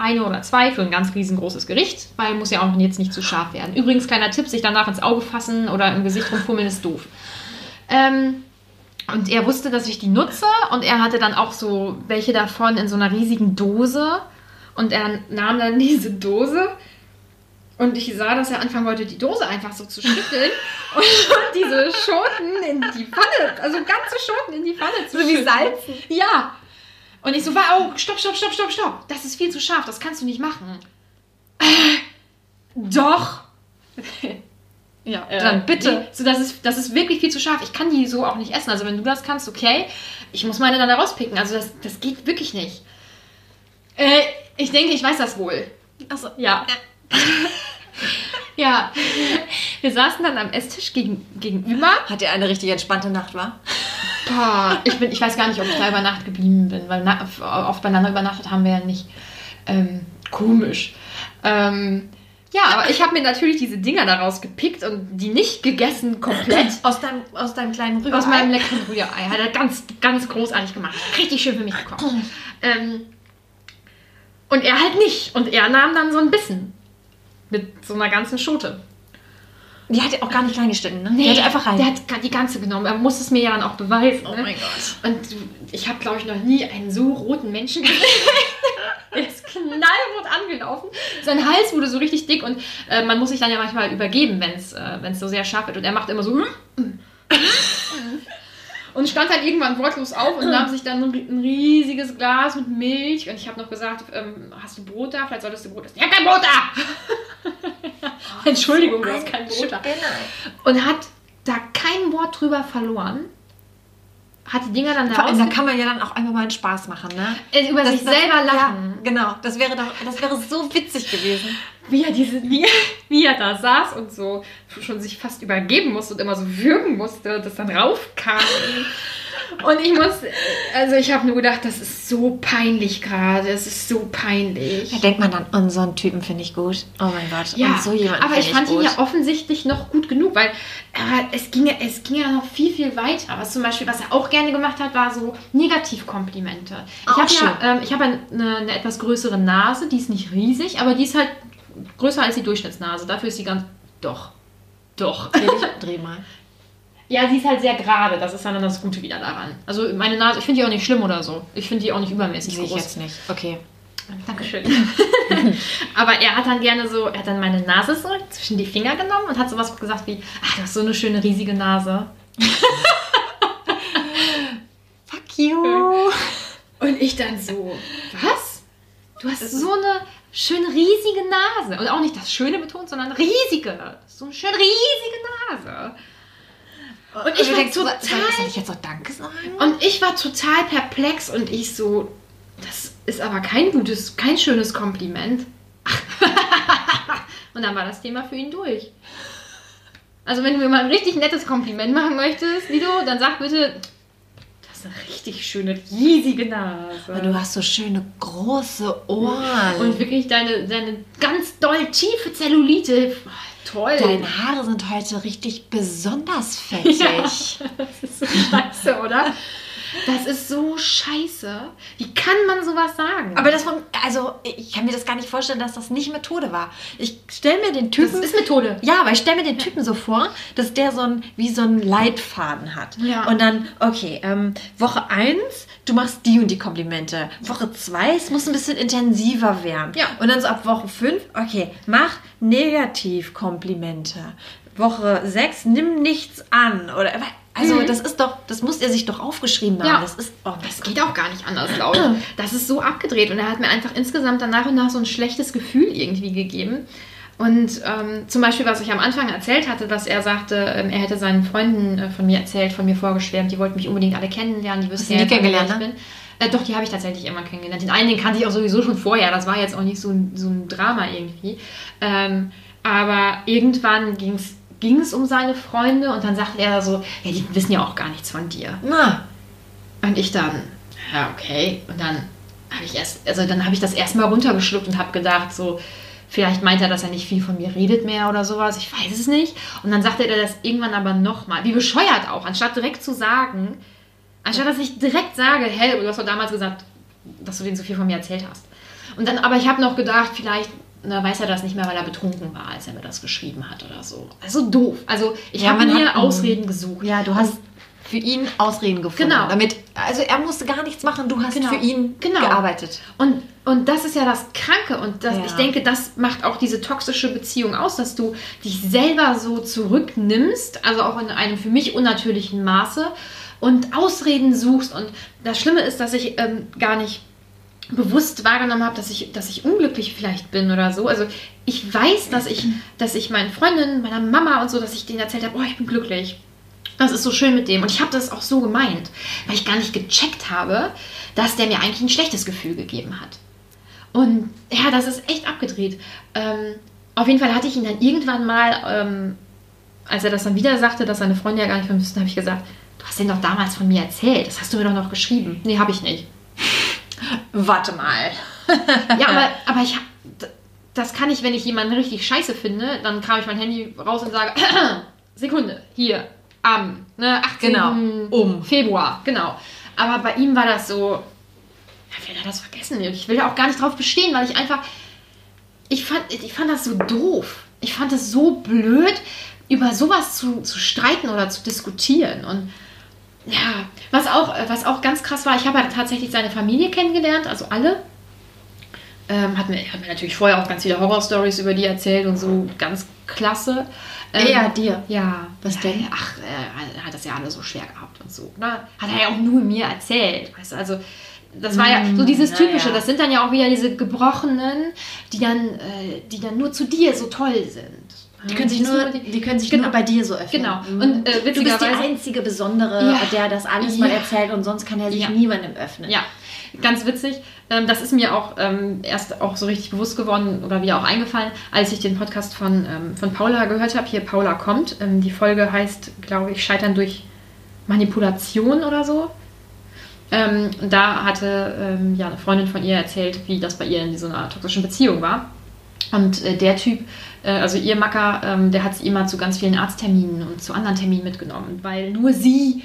eine oder zwei für ein ganz riesengroßes Gericht, weil muss ja auch jetzt nicht zu scharf werden. Übrigens, kleiner Tipp, sich danach ins Auge fassen oder im Gesicht rumfummeln ist doof. Ähm, und er wusste, dass ich die nutze und er hatte dann auch so welche davon in so einer riesigen Dose. Und er nahm dann diese Dose und ich sah, dass er anfangen wollte, die Dose einfach so zu schütteln und diese Schoten in die Pfanne, also ganze Schoten in die Pfanne zu So wie schütten. Salzen? Ja. Und ich so, war, oh, stopp, stopp, stopp, stopp, stopp. Das ist viel zu scharf, das kannst du nicht machen. Äh, doch. Ja, Äh, dann bitte. nee, So, das ist, das ist wirklich viel zu scharf. Ich kann die so auch nicht essen. Also wenn du das kannst, okay. Ich muss meine dann da rauspicken. Also das, das geht wirklich nicht. Äh, ich denke, ich weiß das wohl. Achso. Ja. ja. Wir saßen dann am Esstisch gegen, gegenüber. Hat er eine richtig entspannte Nacht, war? Boah, ich, bin, ich weiß gar nicht, ob ich da über Nacht geblieben bin, weil na, oft beieinander übernachtet haben wir ja nicht. Ähm, komisch. Ähm, ja, aber ich habe mir natürlich diese Dinger daraus gepickt und die nicht gegessen komplett. Aus deinem, aus deinem kleinen Rührei? Aus meinem leckeren Rührei. Hat er ganz, ganz großartig gemacht. Richtig schön für mich gekocht. Ähm, und er halt nicht. Und er nahm dann so ein Bissen. Mit so einer ganzen Schote. Die hat er auch gar nicht reingeschnitten, ne? die hat er einfach rein. Der hat die ganze genommen. Er muss es mir ja dann auch beweisen. oh ne? mein Gott. Und ich habe, glaube ich, noch nie einen so roten Menschen gesehen. Der ist knallrot angelaufen. Sein Hals wurde so richtig dick und äh, man muss sich dann ja manchmal übergeben, wenn es äh, wenn's so sehr scharf wird. Und er macht immer so. Und stand dann irgendwann wortlos auf und nahm sich dann ein riesiges Glas mit Milch. Und ich habe noch gesagt, ähm, hast du Brot da? Vielleicht solltest du Brot essen. Ich habe kein Brot da! Entschuldigung, du hast kein Brot da. Und hat da kein Wort drüber verloren. Hat die Dinger dann da Vor allem, da kann man ja dann auch einfach mal einen Spaß machen, ne? Äh, Über Das- sich das- selber lachen. Ja, genau, das wäre doch, das wäre so witzig gewesen. wie er diese, wie, wie er da saß und so schon sich fast übergeben musste und immer so würgen musste, das dann raufkam. Und ich muss, also ich habe nur gedacht, das ist so peinlich gerade, es ist so peinlich. Da denkt man an unseren Typen, finde ich gut. Oh mein Gott, Ja, und so jemanden aber find ich fand ihn gut. ja offensichtlich noch gut genug, weil äh, es, ging, ja- es ging ja noch viel, viel weiter. Was zum Beispiel, was er auch gerne gemacht hat, war so Negativkomplimente. Ich habe ja, ähm, ich habe eine, eine etwas größere Nase, die ist nicht riesig, aber die ist halt größer als die Durchschnittsnase. Dafür ist sie ganz. Doch. Doch. Dreh, dich, dreh mal. Ja, sie ist halt sehr gerade. Das ist dann das Gute wieder daran. Also meine Nase, ich finde die auch nicht schlimm oder so. Ich finde die auch nicht übermäßig Sehe ich groß. jetzt nicht. Okay. Dankeschön. Aber er hat dann gerne so, er hat dann meine Nase so zwischen die Finger genommen und hat sowas gesagt wie, ach, du hast so eine schöne riesige Nase. Fuck you. Und ich dann so, was? Du hast so eine schöne riesige Nase. Und auch nicht das Schöne betont, sondern riesige. So eine schöne riesige Nase. Und ich du war denkst, total- soll ich jetzt auch Danke sagen? Und ich war total perplex und ich so, das ist aber kein gutes, kein schönes Kompliment. und dann war das Thema für ihn durch. Also wenn du mir mal ein richtig nettes Kompliment machen möchtest, Lido, dann sag bitte, du hast eine richtig schöne, riesige Nase. Aber du hast so schöne große Ohren. und wirklich deine, deine ganz doll tiefe Zellulite. Toll. deine Haare sind heute richtig besonders fettig. Ja, das ist so scheiße, oder? Das ist so scheiße. Wie kann man sowas sagen? Aber das also ich kann mir das gar nicht vorstellen, dass das nicht Methode war. Ich stelle mir den das Typen. ist Methode. ja, aber ich stelle mir den Typen so vor, dass der so ein, wie so einen Leitfaden hat. Ja. Und dann, okay, ähm, Woche 1, du machst die und die Komplimente. Woche 2, es muss ein bisschen intensiver werden. Ja. Und dann so ab Woche 5, okay, mach Negativkomplimente. Woche 6, nimm nichts an. Oder also Mhm. das ist doch, das muss er sich doch aufgeschrieben haben. Ja. Das ist, oh Das geht auch gar nicht anders, glaube ich. Das ist so abgedreht und er hat mir einfach insgesamt dann nach und nach so ein schlechtes Gefühl irgendwie gegeben. Und ähm, zum Beispiel, was ich am Anfang erzählt hatte, dass er sagte, ähm, er hätte seinen Freunden äh, von mir erzählt, von mir vorgeschwärmt, die wollten mich unbedingt alle kennenlernen, die wüssten jetzt, wer kennengelernt, ich ne? bin. Äh, doch, die habe ich tatsächlich immer kennengelernt. Den einen, den kannte ich auch sowieso schon vorher, das war jetzt auch nicht so ein, so ein Drama irgendwie. Ähm, aber irgendwann ging es ging es um seine Freunde und dann sagte er so, ja, die wissen ja auch gar nichts von dir. Na, Und ich dann, ja, okay. Und dann habe ich erst, also dann habe ich das erstmal runtergeschluckt und habe gedacht, so, vielleicht meint er, dass er nicht viel von mir redet mehr oder sowas. Ich weiß es nicht. Und dann sagte er das irgendwann aber nochmal. Wie bescheuert auch, anstatt direkt zu sagen, anstatt dass ich direkt sage, hey, du hast doch damals gesagt, dass du denen so viel von mir erzählt hast. Und dann, aber ich habe noch gedacht, vielleicht na, weiß er das nicht mehr, weil er betrunken war, als er mir das geschrieben hat oder so. Also doof. Also ich Ja, habe mir Ausreden gesucht. Ja, du hast für ihn Ausreden gefunden. Genau. Damit, also er musste gar nichts machen, du hast Genau. für ihn Genau. gearbeitet. Und, und das ist ja das Kranke und das, Ja. ich denke, das macht auch diese toxische Beziehung aus, dass du dich selber so zurücknimmst, also auch in einem für mich unnatürlichen Maße und Ausreden suchst. Und das Schlimme ist, dass ich ähm, gar nicht bewusst wahrgenommen habe, dass ich, dass ich unglücklich vielleicht bin oder so. Also ich weiß, dass ich, dass ich meinen Freundinnen, meiner Mama und so, dass ich denen erzählt habe, oh, ich bin glücklich. Das ist so schön mit dem. Und ich habe das auch so gemeint, weil ich gar nicht gecheckt habe, dass der mir eigentlich ein schlechtes Gefühl gegeben hat. Und ja, das ist echt abgedreht. Ähm, auf jeden Fall hatte ich ihn dann irgendwann mal, ähm, als er das dann wieder sagte, dass seine Freunde ja gar nicht von wüssten, habe ich gesagt, du hast denen doch damals von mir erzählt. Das hast du mir doch noch geschrieben. Nee, habe ich nicht. Warte mal. Ja, aber, aber ich das kann ich, wenn ich jemanden richtig scheiße finde, dann kam ich mein Handy raus und sage, Sekunde, hier, am ne, 18. Genau, um. Februar, genau. Aber bei ihm war das so, ja, will er das vergessen? Ich will da auch gar nicht drauf bestehen, weil ich einfach, ich fand, ich fand das so doof. Ich fand es so blöd, über sowas zu, zu streiten oder zu diskutieren. Und ja, was auch, was auch ganz krass war, ich habe ja tatsächlich seine Familie kennengelernt, also alle. Ähm, hat, mir, hat mir natürlich vorher auch ganz viele Horror-Stories über die erzählt und so ganz klasse. Eher dir. Ja. Was ja, denn? Ach, er hat das ja alle so schwer gehabt und so. Ne? Hat er ja auch nur mir erzählt. Weißt du, also das war ja so dieses Typische. ja. Das sind dann ja auch wieder diese Gebrochenen, die dann, äh, die dann nur zu dir so toll sind. Die können sich nur, die können sich Genau. nur bei dir so öffnen. Genau. Mhm. Und, äh, du bist die einzige Besondere, Ja. der das alles mal Ja. erzählt und sonst kann er sich Ja. niemandem öffnen. Ja, ganz witzig. Ähm, das ist mir auch ähm, erst auch so richtig bewusst geworden oder wieder auch eingefallen, als ich den Podcast von, ähm, von Paula gehört habe. Hier Paula kommt. Die Folge heißt, glaube ich, Scheitern durch Manipulation oder so. Ähm, da hatte ähm, ja, eine Freundin von ihr erzählt, wie das bei ihr in so einer toxischen Beziehung war. Und äh, der Typ, also ihr Macker, ähm, der hat sie immer zu ganz vielen Arztterminen und zu anderen Terminen mitgenommen, weil nur sie,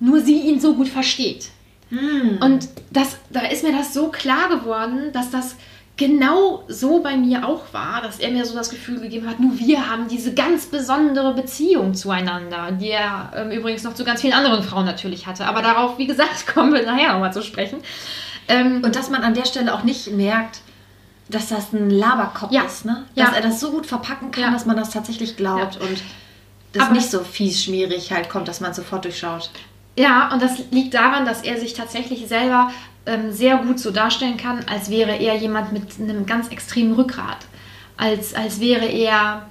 nur sie ihn so gut versteht. Hm. Und das, da ist mir das so klar geworden, dass das genau so bei mir auch war, dass er mir so das Gefühl gegeben hat, nur wir haben diese ganz besondere Beziehung zueinander, die er ähm, übrigens noch zu ganz vielen anderen Frauen natürlich hatte. Aber darauf, wie gesagt, kommen wir nachher nochmal zu sprechen. Ähm, Und dass man an der Stelle auch nicht merkt, dass das ein Laberkopf Ja. ist, ne? Dass Ja. er das so gut verpacken kann, Ja. dass man das tatsächlich glaubt und das Aber- nicht so fies schmierig halt kommt, dass man sofort durchschaut. Ja, und das liegt daran, dass er sich tatsächlich selber ähm, sehr gut so darstellen kann, als wäre er jemand mit einem ganz extremen Rückgrat. Als, als wäre er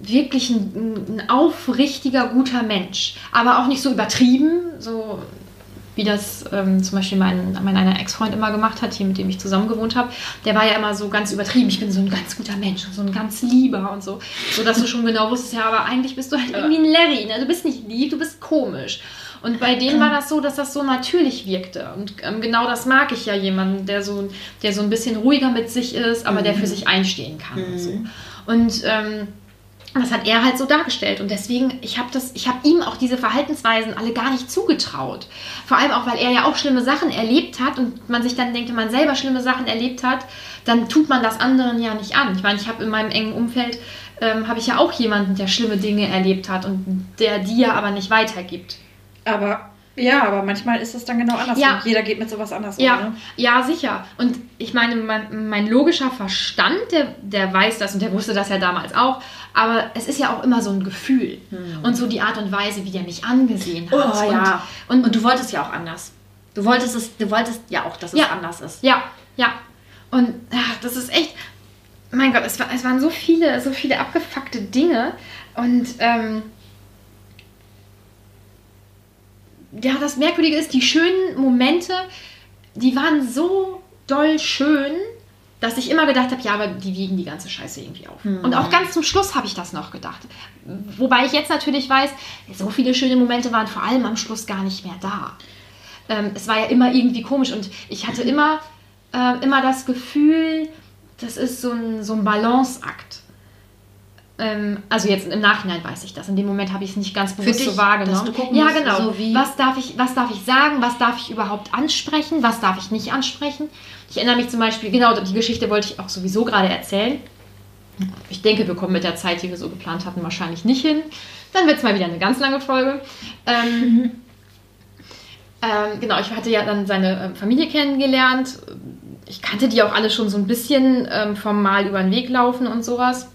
wirklich ein, ein aufrichtiger, guter Mensch. Aber auch nicht so übertrieben, so wie das ähm, zum Beispiel mein, mein einer Ex-Freund immer gemacht hat, hier mit dem ich zusammen gewohnt habe. Der war ja immer so ganz übertrieben. Ich bin so ein ganz guter Mensch und so ein ganz lieber und so. So dass du schon genau wusstest, ja, aber eigentlich bist du halt irgendwie ein Larry. Ne? Du bist nicht lieb, du bist komisch. Und bei dem war das so, dass das so natürlich wirkte. Und ähm, genau das mag ich ja jemanden, der so, der so ein bisschen ruhiger mit sich ist, aber der für sich einstehen kann. Und, so. und ähm, das hat er halt so dargestellt. Und deswegen, ich habe das, ich habe ihm auch diese Verhaltensweisen alle gar nicht zugetraut. Vor allem auch, weil er ja auch schlimme Sachen erlebt hat und man sich dann denkt, wenn man selber schlimme Sachen erlebt hat, dann tut man das anderen ja nicht an. Ich meine, ich habe in meinem engen Umfeld ähm, habe ich ja auch jemanden, der schlimme Dinge erlebt hat und der die ja aber nicht weitergibt. Aber ja, aber manchmal ist es dann genau andersrum. Ja. Jeder geht mit sowas anders Ja, um. Ne? ja, sicher. Und ich meine, mein, mein logischer Verstand, der, der weiß das und der wusste das ja damals auch. Aber es ist ja auch immer so ein Gefühl. Und so die Art und Weise, wie der mich angesehen hat. Oh ja. Und, und, Und du wolltest ja auch anders. Du wolltest es, du wolltest ja auch, dass es Ja. anders ist. ja, ja. Und ach, das ist echt. Mein Gott, es, war, es waren so viele, so viele abgefuckte Dinge. Und ähm, ja, das Merkwürdige ist, die schönen Momente, die waren so doll schön, dass ich immer gedacht habe, ja, aber die wiegen die ganze Scheiße irgendwie auf. Und auch ganz zum Schluss habe ich das noch gedacht. Wobei ich jetzt natürlich weiß, so viele schöne Momente waren vor allem am Schluss gar nicht mehr da. Ähm, es war ja immer irgendwie komisch und ich hatte immer, äh, immer das Gefühl, das ist so ein, so ein Balanceakt. Ähm, also jetzt im Nachhinein weiß ich das. In dem Moment habe ich es nicht ganz bewusst dich, so wahrgenommen. ja, genau. so was, darf ich, was darf ich sagen? Was darf ich überhaupt ansprechen? Was darf ich nicht ansprechen? Ich erinnere mich zum Beispiel, genau, die Geschichte wollte ich auch sowieso gerade erzählen. Ich denke, wir kommen mit der Zeit, die wir so geplant hatten, wahrscheinlich nicht hin. Dann wird es mal wieder eine ganz lange Folge. Ähm, ähm, genau, ich hatte ja dann seine ähm, Familie kennengelernt. Ich kannte die auch alle schon so ein bisschen ähm, vom Mal über den Weg laufen und sowas.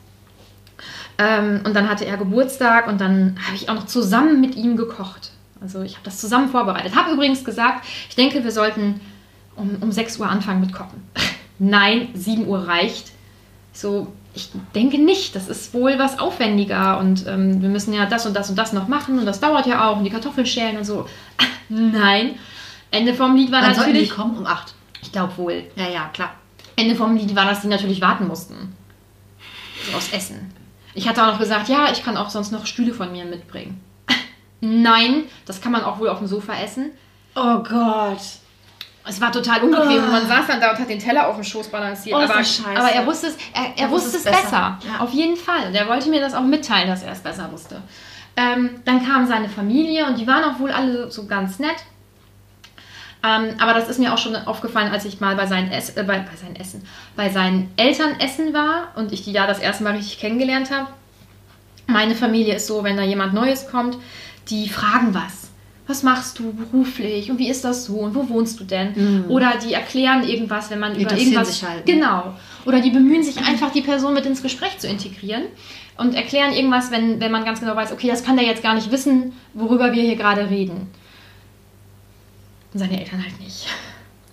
Ähm, und dann hatte er Geburtstag und dann habe ich auch noch zusammen mit ihm gekocht. Also ich habe das zusammen vorbereitet. Habe übrigens gesagt, ich denke, wir sollten um, um 6 Uhr anfangen mit Kochen. Nein, 7 Uhr reicht. So, ich denke nicht. Das ist wohl was aufwendiger und ähm, wir müssen ja das und das und das noch machen und das dauert ja auch und die Kartoffeln schälen und so. Nein. Ende vom Lied war Wann sollten die natürlich. kommen? Um acht. Ich glaube wohl. Ja, ja, klar. Ende vom Lied war, dass die natürlich warten mussten. So aus Essen. Ich hatte auch noch gesagt, ja, ich kann auch sonst noch Stühle von mir mitbringen. Nein, das kann man auch wohl auf dem Sofa essen. Oh Gott. Es war total unbequem und man saß dann da und hat den Teller auf dem Schoß balanciert. Oh, aber, aber er wusste es, er, er Er wusste es es besser. besser. Ja. Auf jeden Fall. Und er wollte mir das auch mitteilen, dass er es besser wusste. Ähm, dann kam seine Familie und die waren auch wohl alle so ganz nett. Ähm, aber das ist mir auch schon aufgefallen, als ich mal bei seinen, Ess äh, bei, bei seinen Essen, bei seinen Eltern essen war und ich die da das erste Mal richtig kennengelernt habe. Meine Familie ist so, wenn da jemand Neues kommt, die fragen was. was machst du beruflich und wie ist das so und wo wohnst du denn? Oder die erklären irgendwas, wenn man über irgendwas. sich halt, ne? Genau. Oder die bemühen sich einfach, die Person mit ins Gespräch zu integrieren und erklären irgendwas, wenn, wenn man ganz genau weiß, okay, das kann der jetzt gar nicht wissen, worüber wir hier gerade reden. Und seine Eltern halt nicht.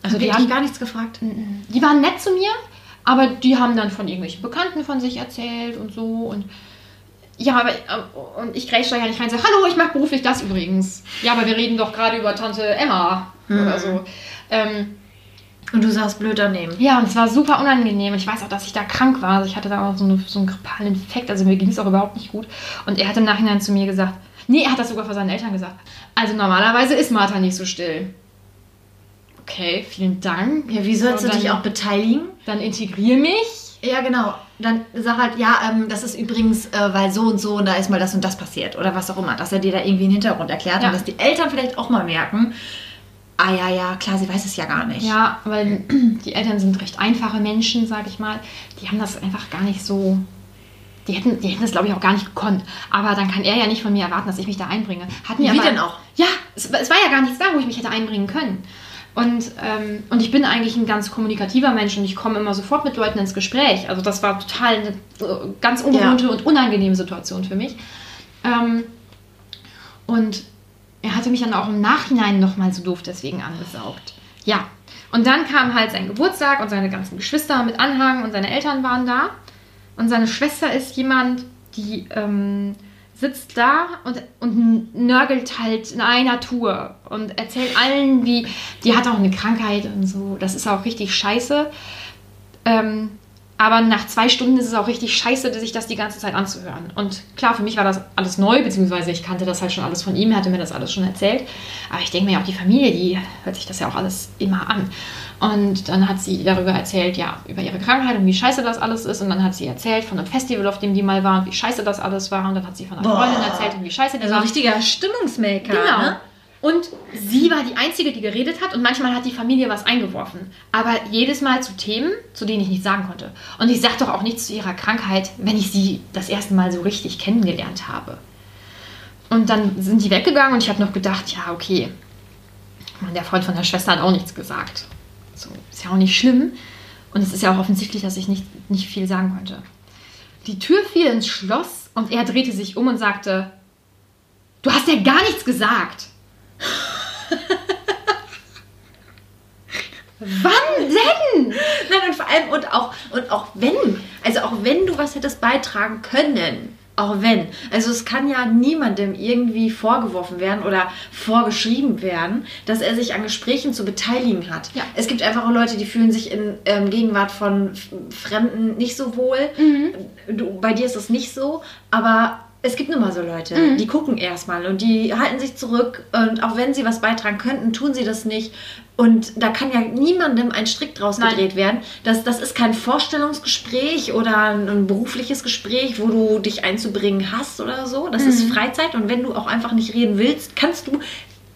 Also die haben gar nichts gefragt. die waren nett zu mir, aber die haben dann von irgendwelchen Bekannten von sich erzählt und so und ja, aber äh, und ich grätsch da ja nicht rein und sage, hallo, ich mache beruflich das übrigens. Ja, aber wir reden doch gerade über Tante Emma oder so. Ähm, Und du saßt blöd daneben. ja, und es war super unangenehm. Und ich weiß auch, dass ich da krank war. Also ich hatte da auch so, eine, so einen grippalen Infekt. Also mir ging es auch überhaupt nicht gut. Und er hat im Nachhinein zu mir gesagt, nee, er hat das sogar vor seinen Eltern gesagt. Also normalerweise ist Martha nicht so still. Okay, vielen Dank. Ja, wie sollst Und du dich auch beteiligen? Dann integrier mich. Ja, genau. Dann sag halt, ja, ähm, das ist übrigens, äh, weil so und so und da ist mal das und das passiert oder was auch immer, dass er dir da irgendwie einen Hintergrund erklärt Ja. und dass die Eltern vielleicht auch mal merken, ah ja, ja, klar, sie weiß es ja gar nicht. Ja, weil die Eltern sind recht einfache Menschen, sag ich mal. Die haben das einfach gar nicht so. Die hätten, die hätten das, glaube ich, auch gar nicht gekonnt. Aber dann kann er ja nicht von mir erwarten, dass ich mich da einbringe. Hat mir Wie aber, denn auch? Ja, es, es war ja gar nichts da, wo ich mich hätte einbringen können. Und, ähm, und ich bin eigentlich ein ganz kommunikativer Mensch und ich komme immer sofort mit Leuten ins Gespräch. Also das war total eine äh, ganz ungewohnte und unangenehme Situation für mich. Ähm, und er hatte mich dann auch im Nachhinein nochmal so doof deswegen angesaugt. Ja. Und dann kam halt sein Geburtstag und seine ganzen Geschwister mit Anhang und seine Eltern waren da. Und seine Schwester ist jemand, die ähm, sitzt da und, und nörgelt halt in einer Tour und erzählt allen, wie, die hat auch eine Krankheit und so. Das ist auch richtig scheiße. Ähm, aber nach zwei Stunden ist es auch richtig scheiße, sich das die ganze Zeit anzuhören. Und klar, für mich war das alles neu, beziehungsweise ich kannte das halt schon alles von ihm, er hatte mir das alles schon erzählt. Aber ich denke mir, auch die Familie, die hört sich das ja auch alles immer an. Und dann hat sie darüber erzählt, ja, über ihre Krankheit und wie scheiße das alles ist. Und dann hat sie erzählt von einem Festival, auf dem die mal waren, wie scheiße das alles war. Und dann hat sie von einer Boah. Freundin erzählt und wie scheiße die Also war. ein richtiger Stimmungsmaker. Genau. Ne? Und sie war die Einzige, die geredet hat und manchmal hat die Familie was eingeworfen. Aber jedes Mal zu Themen, zu denen ich nichts sagen konnte. Und ich sage doch auch nichts zu ihrer Krankheit, wenn ich sie das erste Mal so richtig kennengelernt habe. Und dann sind die weggegangen und ich habe noch gedacht, ja, okay. Und der Freund von der Schwester hat auch nichts gesagt. So, ist ja auch nicht schlimm. Und es ist ja auch offensichtlich, dass ich nicht, nicht viel sagen konnte. Die Tür fiel ins Schloss und er drehte sich um und sagte, Du hast ja gar nichts gesagt. Wann denn? Nein, und vor allem, und auch, und auch wenn, also auch wenn du was hättest beitragen können, auch wenn, also es kann ja niemandem irgendwie vorgeworfen werden oder vorgeschrieben werden, dass er sich an Gesprächen zu beteiligen hat. Ja. Es gibt einfach auch Leute, die fühlen sich in ähm, Gegenwart von Fremden nicht so wohl. Du, bei dir ist es nicht so, aber es gibt nun mal so Leute, die gucken erstmal und die halten sich zurück und auch wenn sie was beitragen könnten, tun sie das nicht. Und da kann ja niemandem ein Strick draus Nein. gedreht werden. Das, das ist kein Vorstellungsgespräch oder ein, berufliches Gespräch, wo du dich einzubringen hast oder so. Das ist Freizeit und wenn du auch einfach nicht reden willst, kannst du,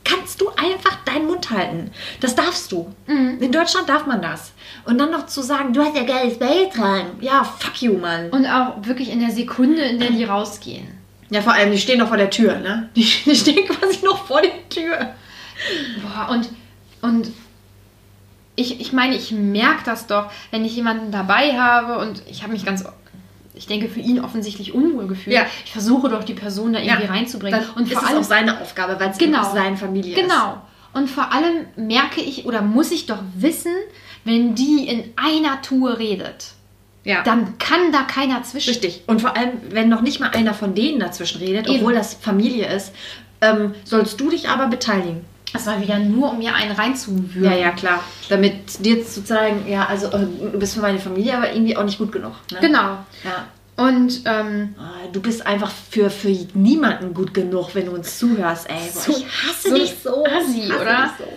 kannst du einfach deinen Mund halten. Das darfst du. In Deutschland darf man das. Und dann noch zu sagen, du hast ja geiles beitragen. Ja, fuck you, Mann. Und auch wirklich in der Sekunde, in der die rausgehen. Ja, vor allem, die stehen noch vor der Tür, ne? Die, die stehen quasi noch vor der Tür. Boah, und, und ich, ich meine, ich merke das doch, wenn ich jemanden dabei habe und ich habe mich ganz, ich denke, für ihn offensichtlich unwohl gefühlt. Ja. Ich versuche doch, die Person da irgendwie reinzubringen. Dann und ist vor es allem auch seine Aufgabe, weil es Genau. genau. seine Familie ist. Genau. Und vor allem merke ich oder muss ich doch wissen, wenn die in einer Tour redet, Ja. dann kann da keiner zwischen. Richtig. Und vor allem, wenn noch nicht mal einer von denen dazwischen redet, Eben. obwohl das Familie ist, ähm, sollst du dich aber beteiligen. Das war wieder nur, um mir einen reinzuwürgen. Ja, ja, klar. Damit dir zu zeigen, ja, also äh, du bist für meine Familie, aber irgendwie auch nicht gut genug. Ne? Genau. Ja. Und ähm, Ah, Du bist einfach für, für niemanden gut genug, wenn du uns zuhörst, ey. Boah, So- ich hasse so dich so. assi, Ich hasse oder? dich so.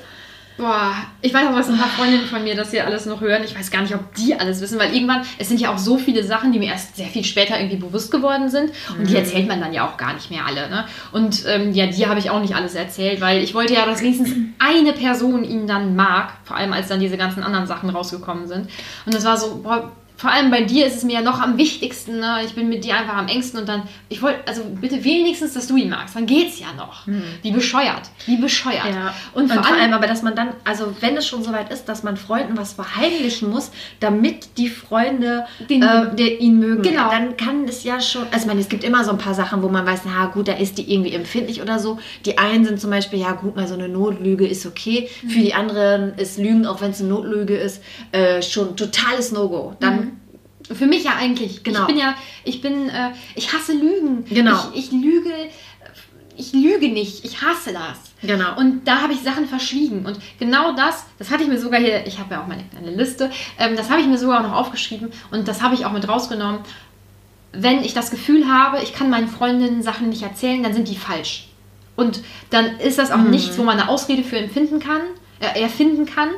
Boah, ich weiß auch, was ein paar Freundinnen von mir das hier alles noch hören. Ich weiß gar nicht, ob die alles wissen, weil irgendwann, es sind ja auch so viele Sachen, die mir erst sehr viel später irgendwie bewusst geworden sind. Und die erzählt man dann ja auch gar nicht mehr alle. Ne? Und ähm, ja, die habe ich auch nicht alles erzählt, weil ich wollte ja, dass wenigstens eine Person ihn dann mag, vor allem als dann diese ganzen anderen Sachen rausgekommen sind. Und das war so, boah, vor allem bei dir ist es mir ja noch am wichtigsten. Ne? Ich bin mit dir einfach am engsten und dann, ich wollte, also bitte wenigstens, dass du ihn magst. Dann geht's ja noch. Wie bescheuert. Wie bescheuert. Ja. Und vor, allem, aber, dass man dann, also wenn es schon soweit ist, dass man Freunden was verheimlichen muss, damit die Freunde Den äh, der, ihn mögen, Genau. dann kann es ja schon, also ich meine, es gibt immer so ein paar Sachen, wo man weiß, na gut, da ist die irgendwie empfindlich oder so. Die einen sind zum Beispiel, ja gut, mal so eine Notlüge ist okay. Für Mhm. die anderen ist Lügen, auch wenn es eine Notlüge ist, äh, schon totales No-Go. Dann für mich ja eigentlich. Genau. Ich bin ja, ich bin, äh, ich hasse Lügen. Genau. Ich, ich lüge, ich lüge nicht. Ich hasse das. Genau. Und da habe ich Sachen verschwiegen. Und genau das, das hatte ich mir sogar hier, ich habe ja auch meine kleine Liste, ähm, das habe ich mir sogar auch noch aufgeschrieben und das habe ich auch mit rausgenommen. Wenn ich das Gefühl habe, ich kann meinen Freundinnen Sachen nicht erzählen, dann sind die falsch. Und dann ist das auch nichts, wo man eine Ausrede für empfinden kann, äh, erfinden kann.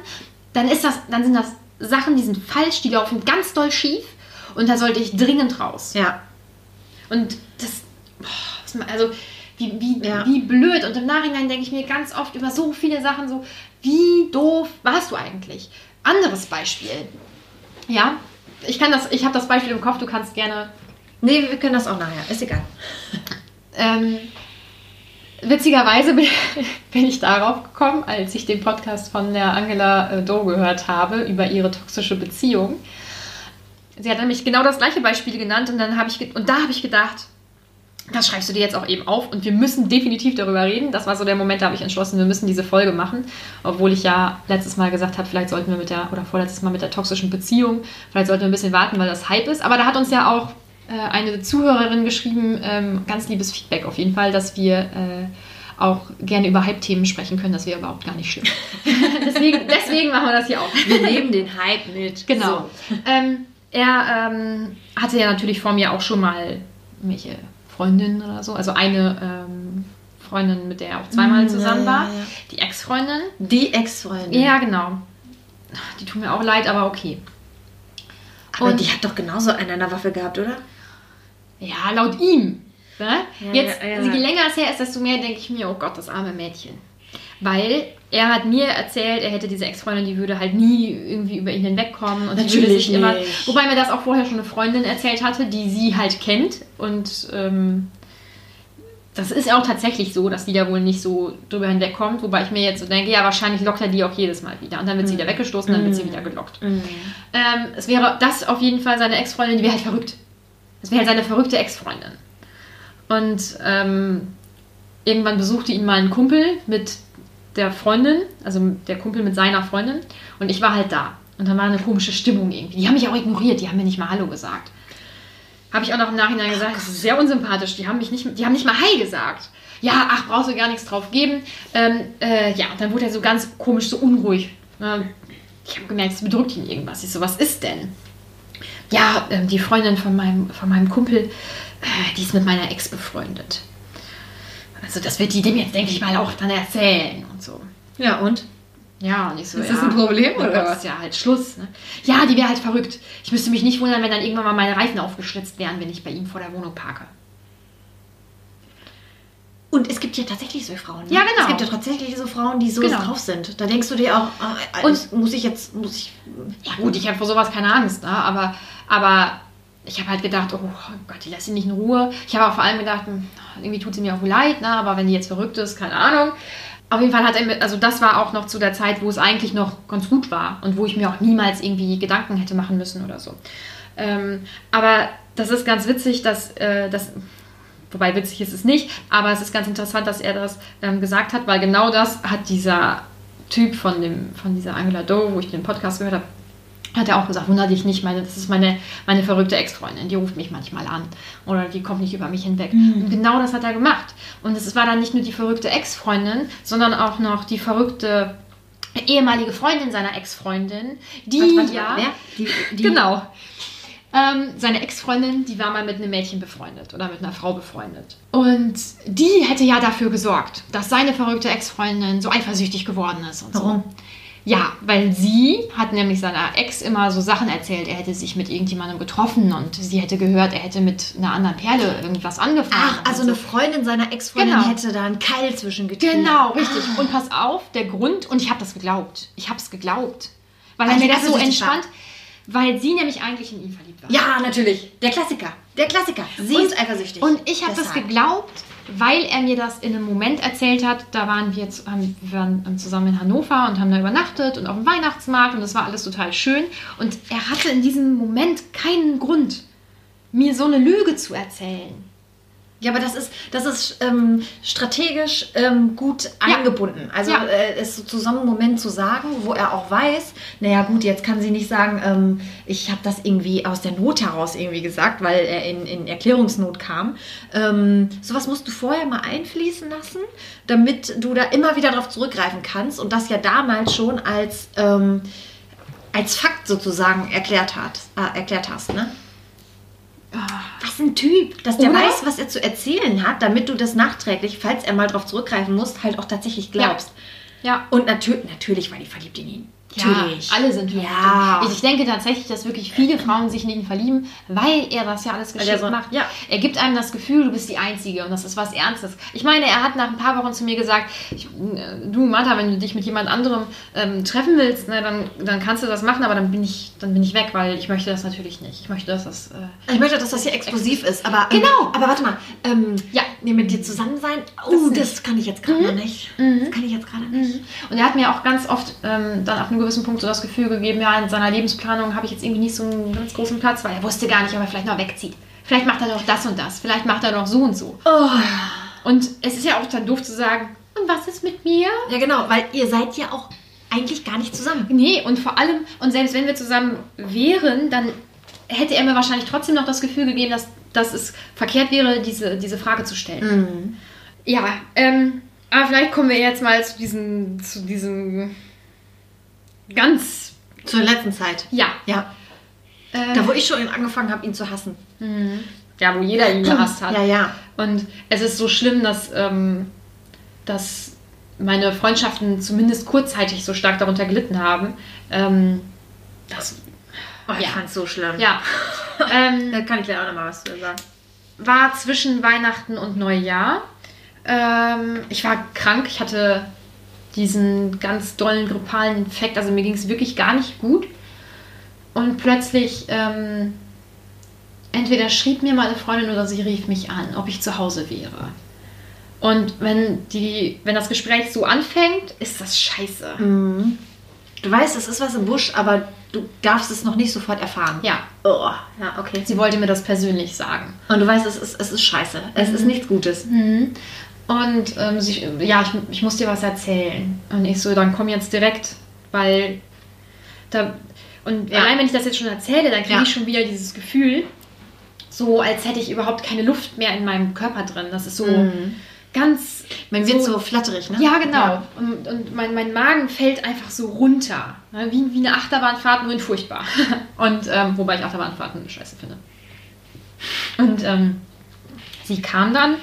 Dann ist das, dann sind das Sachen, die sind falsch, die laufen ganz doll schief und da sollte ich dringend raus. ja. Und das, also wie, wie, Ja. wie blöd. Und im Nachhinein denke ich mir ganz oft über so viele Sachen so, wie doof warst du eigentlich? Anderes Beispiel. Ja, ich kann das, ich habe das Beispiel im Kopf, du kannst gerne. Nee, wir können das auch nachher. Ist egal. Ähm, witzigerweise bin, ich darauf gekommen, als ich den Podcast von der Angela äh, Doe gehört habe über ihre toxische Beziehung. Sie hat nämlich genau das gleiche Beispiel genannt und dann habe ich und da habe ich gedacht, das schreibst du dir jetzt auch eben auf und wir müssen definitiv darüber reden. Das war so der Moment, da habe ich entschlossen, wir müssen diese Folge machen. Obwohl ich ja letztes Mal gesagt habe, vielleicht sollten wir mit der, oder vorletztes Mal mit der toxischen Beziehung, vielleicht sollten wir ein bisschen warten, weil das Hype ist. Aber da hat uns ja auch äh, eine Zuhörerin geschrieben, ähm, ganz liebes Feedback auf jeden Fall, dass wir äh, auch gerne über Hype-Themen sprechen können. Das wäre überhaupt gar nicht schlimm. deswegen, deswegen machen wir das hier auch. Wir nehmen den Hype mit. Genau. Ähm, er ähm, hatte ja natürlich vor mir auch schon mal welche Freundinnen oder so. Also eine ähm, Freundin, mit der er auch zweimal Mm, zusammen ja, war. ja, ja. Die Ex-Freundin. Die Ex-Freundin. Ja, genau. Die tut mir auch leid, aber okay. Aber Und- die hat doch genauso einen an der Waffe gehabt, oder? Ja, laut ihm. Ne? Ja, Jetzt, ja, ja. je länger es her ist, desto mehr denke ich mir, oh Gott, das arme Mädchen. Weil er hat mir erzählt, er hätte diese Ex-Freundin, die würde halt nie irgendwie über ihn hinwegkommen. Und die würde Natürlich sich immer. nicht. Wobei mir das auch vorher schon eine Freundin erzählt hatte, die sie halt kennt. Und ähm, das ist auch tatsächlich so, dass die da wohl nicht so drüber hinwegkommt. Wobei ich mir jetzt so denke, ja, wahrscheinlich lockt er die auch jedes Mal wieder. Und dann wird sie wieder weggestoßen, dann wird sie wieder gelockt. Ähm, es wäre das auf jeden Fall seine Ex-Freundin, die wäre halt verrückt. Das wäre halt seine verrückte Ex-Freundin. Und ähm, irgendwann besuchte ihn mal ein Kumpel mit der Freundin, also der Kumpel mit seiner Freundin. Und ich war halt da. Und dann war eine komische Stimmung irgendwie. Die haben mich auch ignoriert, die haben mir nicht mal Hallo gesagt. Habe ich auch noch im Nachhinein gesagt, das ist sehr unsympathisch. Die haben mich nicht, die haben nicht mal Hi gesagt. Ja, ach, brauchst du gar nichts drauf geben. Ähm, äh, ja, und dann wurde er so ganz komisch, so unruhig. Ähm, ich habe gemerkt, es bedrückt ihn irgendwas. Ich so, was ist denn? Ja, ähm, die Freundin von meinem, von meinem Kumpel, äh, die ist mit meiner Ex befreundet. Also das wird die dem jetzt, denke ich mal, auch dann erzählen und so. Ja, und? Ja, und ich so, Ist ja, das ein Problem, oh oder was? ist ja halt Schluss. Ne? Ja, die wäre halt verrückt. Ich müsste mich nicht wundern, wenn dann irgendwann mal meine Reifen aufgeschlitzt wären, wenn ich bei ihm vor der Wohnung parke. Und es gibt ja tatsächlich so Frauen. Ne? Ja, genau. Es gibt ja tatsächlich so Frauen, die so Genau. drauf sind. Da denkst du dir auch, äh, Und- und muss ich jetzt, muss ich. Ja gut, ich habe vor sowas keine Angst, ne? aber, aber ich habe halt gedacht, oh Gott, die lässt sie nicht in Ruhe. Ich habe auch vor allem gedacht, hm, irgendwie tut sie mir auch leid, ne? aber wenn die jetzt verrückt ist, keine Ahnung. Auf jeden Fall hat er, also das war auch noch zu der Zeit, wo es eigentlich noch ganz gut war und wo ich mir auch niemals irgendwie Gedanken hätte machen müssen oder so. Ähm, aber das ist ganz witzig, dass äh, das, wobei witzig ist es nicht, aber es ist ganz interessant, dass er das ähm, gesagt hat, weil genau das hat dieser Typ von, dem, von dieser Angela Doe, wo ich den Podcast gehört habe, hat er auch gesagt, wundert dich nicht, meine, das ist meine, meine verrückte Ex-Freundin, die ruft mich manchmal an oder die kommt nicht über mich hinweg. Und genau das hat er gemacht. Und es war dann nicht nur die verrückte Ex-Freundin, sondern auch noch die verrückte ehemalige Freundin seiner Ex-Freundin, die Warte, warte, ja... wer? Die, die, Genau. Ähm, seine Ex-Freundin, die war mal mit einem Mädchen befreundet oder mit einer Frau befreundet. Und die hätte ja dafür gesorgt, dass seine verrückte Ex-Freundin so eifersüchtig geworden ist und Warum? so. Ja, weil sie hat nämlich seiner Ex immer so Sachen erzählt. Er hätte sich mit irgendjemandem getroffen und sie hätte gehört, er hätte mit einer anderen Perle irgendwas angefangen. Ach, also eine so. Freundin seiner Ex-Freundin Genau. hätte da einen Keil zwischen getrieben. Genau, richtig. Und pass auf, der Grund, und ich habe das geglaubt. Ich habe es geglaubt. Weil er Weil mir das so entspannt. weil sie nämlich eigentlich in ihn verliebt war. Ja, natürlich. Der Klassiker. Der Klassiker. Sie Und- ist eifersüchtig. Und ich habe das geglaubt, weil er mir das in einem Moment erzählt hat. Da waren wir, haben, wir waren zusammen in Hannover und haben da übernachtet und auf dem Weihnachtsmarkt und das war alles total schön. Und er hatte in diesem Moment keinen Grund, mir so eine Lüge zu erzählen. Ja, aber das ist, das ist ähm, strategisch ähm, gut Ja. eingebunden. Also Ja. äh, es so zu so einem Moment zu sagen, wo er auch weiß, naja gut, jetzt kann sie nicht sagen, ähm, ich habe das irgendwie aus der Not heraus irgendwie gesagt, weil er in, in Erklärungsnot kam. Ähm, sowas musst du vorher mal einfließen lassen, damit du da immer wieder darauf zurückgreifen kannst und das ja damals schon als, ähm, als Fakt sozusagen erklärt, hat, äh, erklärt hast. Ne? Was ein Typ, dass der Oder? weiß, was er zu erzählen hat, damit du das nachträglich, falls er mal drauf zurückgreifen muss, halt auch tatsächlich glaubst. Ja. Und natür natürlich war die verliebt in ihn. Natürlich. Ja, alle sind verliebt. Ja. Ich, denke tatsächlich, dass wirklich viele Frauen sich in ihn verlieben, weil er das ja alles geschickt so- macht. ja. Er gibt einem das Gefühl, du bist die Einzige und das ist was Ernstes. Ich meine, er hat nach ein paar Wochen zu mir gesagt, ich, du Martha, wenn du dich mit jemand anderem ähm, treffen willst, ne, dann, dann kannst du das machen, aber dann bin ich, dann bin ich weg, weil ich möchte das natürlich nicht. Ich möchte, dass das... Äh, Ich möchte, dass das hier explosiv ist, aber ähm, Genau. Aber warte mal, ähm, Ja. nee, mit dir zusammen sein, oh, Das das, kann ich jetzt gerade noch nicht. Das kann ich jetzt gerade nicht. Und er hat mir auch ganz oft ähm, dann auf einem gewissen Punkt so das Gefühl gegeben, ja, in seiner Lebensplanung habe ich jetzt irgendwie nicht so einen ganz großen Platz, weil er wusste gar nicht, ob er vielleicht noch wegzieht. Vielleicht macht er doch das und das, vielleicht macht er doch so und so. Oh. Und es ist ja auch dann doof zu sagen, und was ist mit mir? Ja, genau, weil ihr seid ja auch eigentlich gar nicht zusammen. Nee, und vor allem, und selbst wenn wir zusammen wären, dann hätte er mir wahrscheinlich trotzdem noch das Gefühl gegeben, dass, dass es verkehrt wäre, diese, diese Frage zu stellen. Ja, ähm, aber vielleicht kommen wir jetzt mal zu diesem, zu diesem ganz, Zur letzten Zeit. ja, Ja. ähm, Da, wo ich schon angefangen habe, ihn zu hassen. ja, wo jeder ihn gehasst hat. Ja, ja. Und es ist so schlimm, dass, ähm, dass meine Freundschaften zumindest kurzzeitig so stark darunter gelitten haben. Ähm, das, Oh, ich Ja. fand's so schlimm. ja, ähm, Da kann ich gleich auch noch mal was zu sagen. war zwischen Weihnachten und Neujahr. Ähm, ich war krank, ich hatte diesen ganz dollen grippalen Infekt, also mir ging es wirklich gar nicht gut. Und plötzlich, ähm, entweder schrieb mir meine Freundin oder sie rief mich an, ob ich zu Hause wäre. Und wenn, die, wenn das Gespräch so anfängt, ist das scheiße. Du weißt, es ist was im Busch, aber du darfst es noch nicht sofort erfahren. Ja, Oh, ja, okay. sie wollte mir das persönlich sagen. Und du weißt, es ist, es ist scheiße. Es ist nichts Gutes. Und ähm, sie, ja, ich, ich muss dir was erzählen. Und ich so, dann komm jetzt direkt, weil da. Und Ja. allein wenn ich das jetzt schon erzähle, dann kriege Ja. ich schon wieder dieses Gefühl, so als hätte ich überhaupt keine Luft mehr in meinem Körper drin. Das ist so ganz. Man wird so, flatterig, ne? Ja, genau. Und, und mein, mein Magen fällt einfach so runter. Ne? Wie, wie eine Achterbahnfahrt, nur in furchtbar. Und ähm, wobei ich Achterbahnfahrten scheiße finde. Und ähm, sie kam dann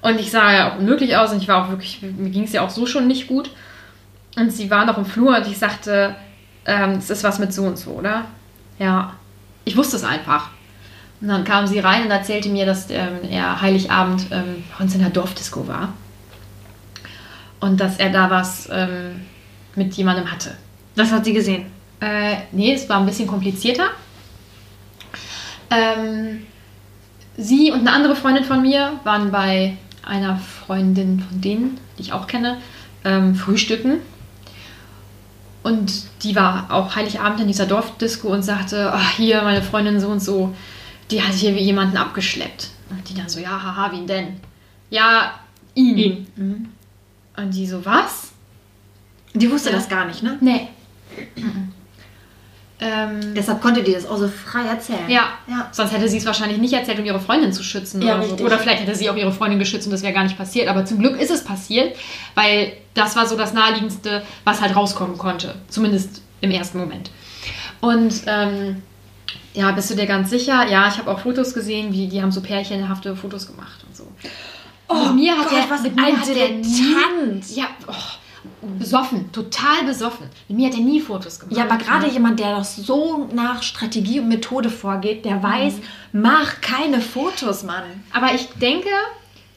und ich sah ja auch unmöglich aus und ich war auch wirklich, mir ging es ja auch so schon nicht gut. Und sie war noch im Flur und ich sagte, ähm, es ist was mit so und so, oder? Ja, ich wusste es einfach. Und dann kam sie rein und erzählte mir, dass ähm, er Heiligabend ähm, bei uns in der Dorfdisco war. Und dass er da was ähm, mit jemandem hatte. Das hat sie gesehen. Äh, nee, es war ein bisschen komplizierter. Ähm, sie und eine andere Freundin von mir waren bei einer Freundin von denen, die ich auch kenne, ähm, frühstücken. Und die war auch Heiligabend in dieser Dorfdisco und sagte, ach, hier, meine Freundin so und so, die hat hier wie jemanden abgeschleppt. Und die dann so, ja, haha, wen denn? Ja, ihn. Und die so, was? Die wusste Ja. das gar nicht, ne? Nee. ähm, Deshalb konnte die das auch so frei erzählen. ja. Ja. sonst hätte sie es wahrscheinlich nicht erzählt, um ihre Freundin zu schützen. Ja, oder, so. oder vielleicht hätte sie auch ihre Freundin geschützt und das wäre gar nicht passiert. Aber zum Glück ist es passiert, weil das war so das Naheliegendste, was halt rauskommen konnte. Zumindest im ersten Moment. Und ähm, ja, bist du dir ganz sicher? Ja, ich habe auch Fotos gesehen, wie die haben so pärchenhafte Fotos gemacht und so. Oh, Mit mir hat Gott, der, was mit mir hat der nie, ja, oh, besoffen, total besoffen. Mit mir hat er nie Fotos gemacht. Ja, aber gerade jemand, der doch so nach Strategie und Methode vorgeht, der weiß, mach keine Fotos, Mann. Aber ich denke,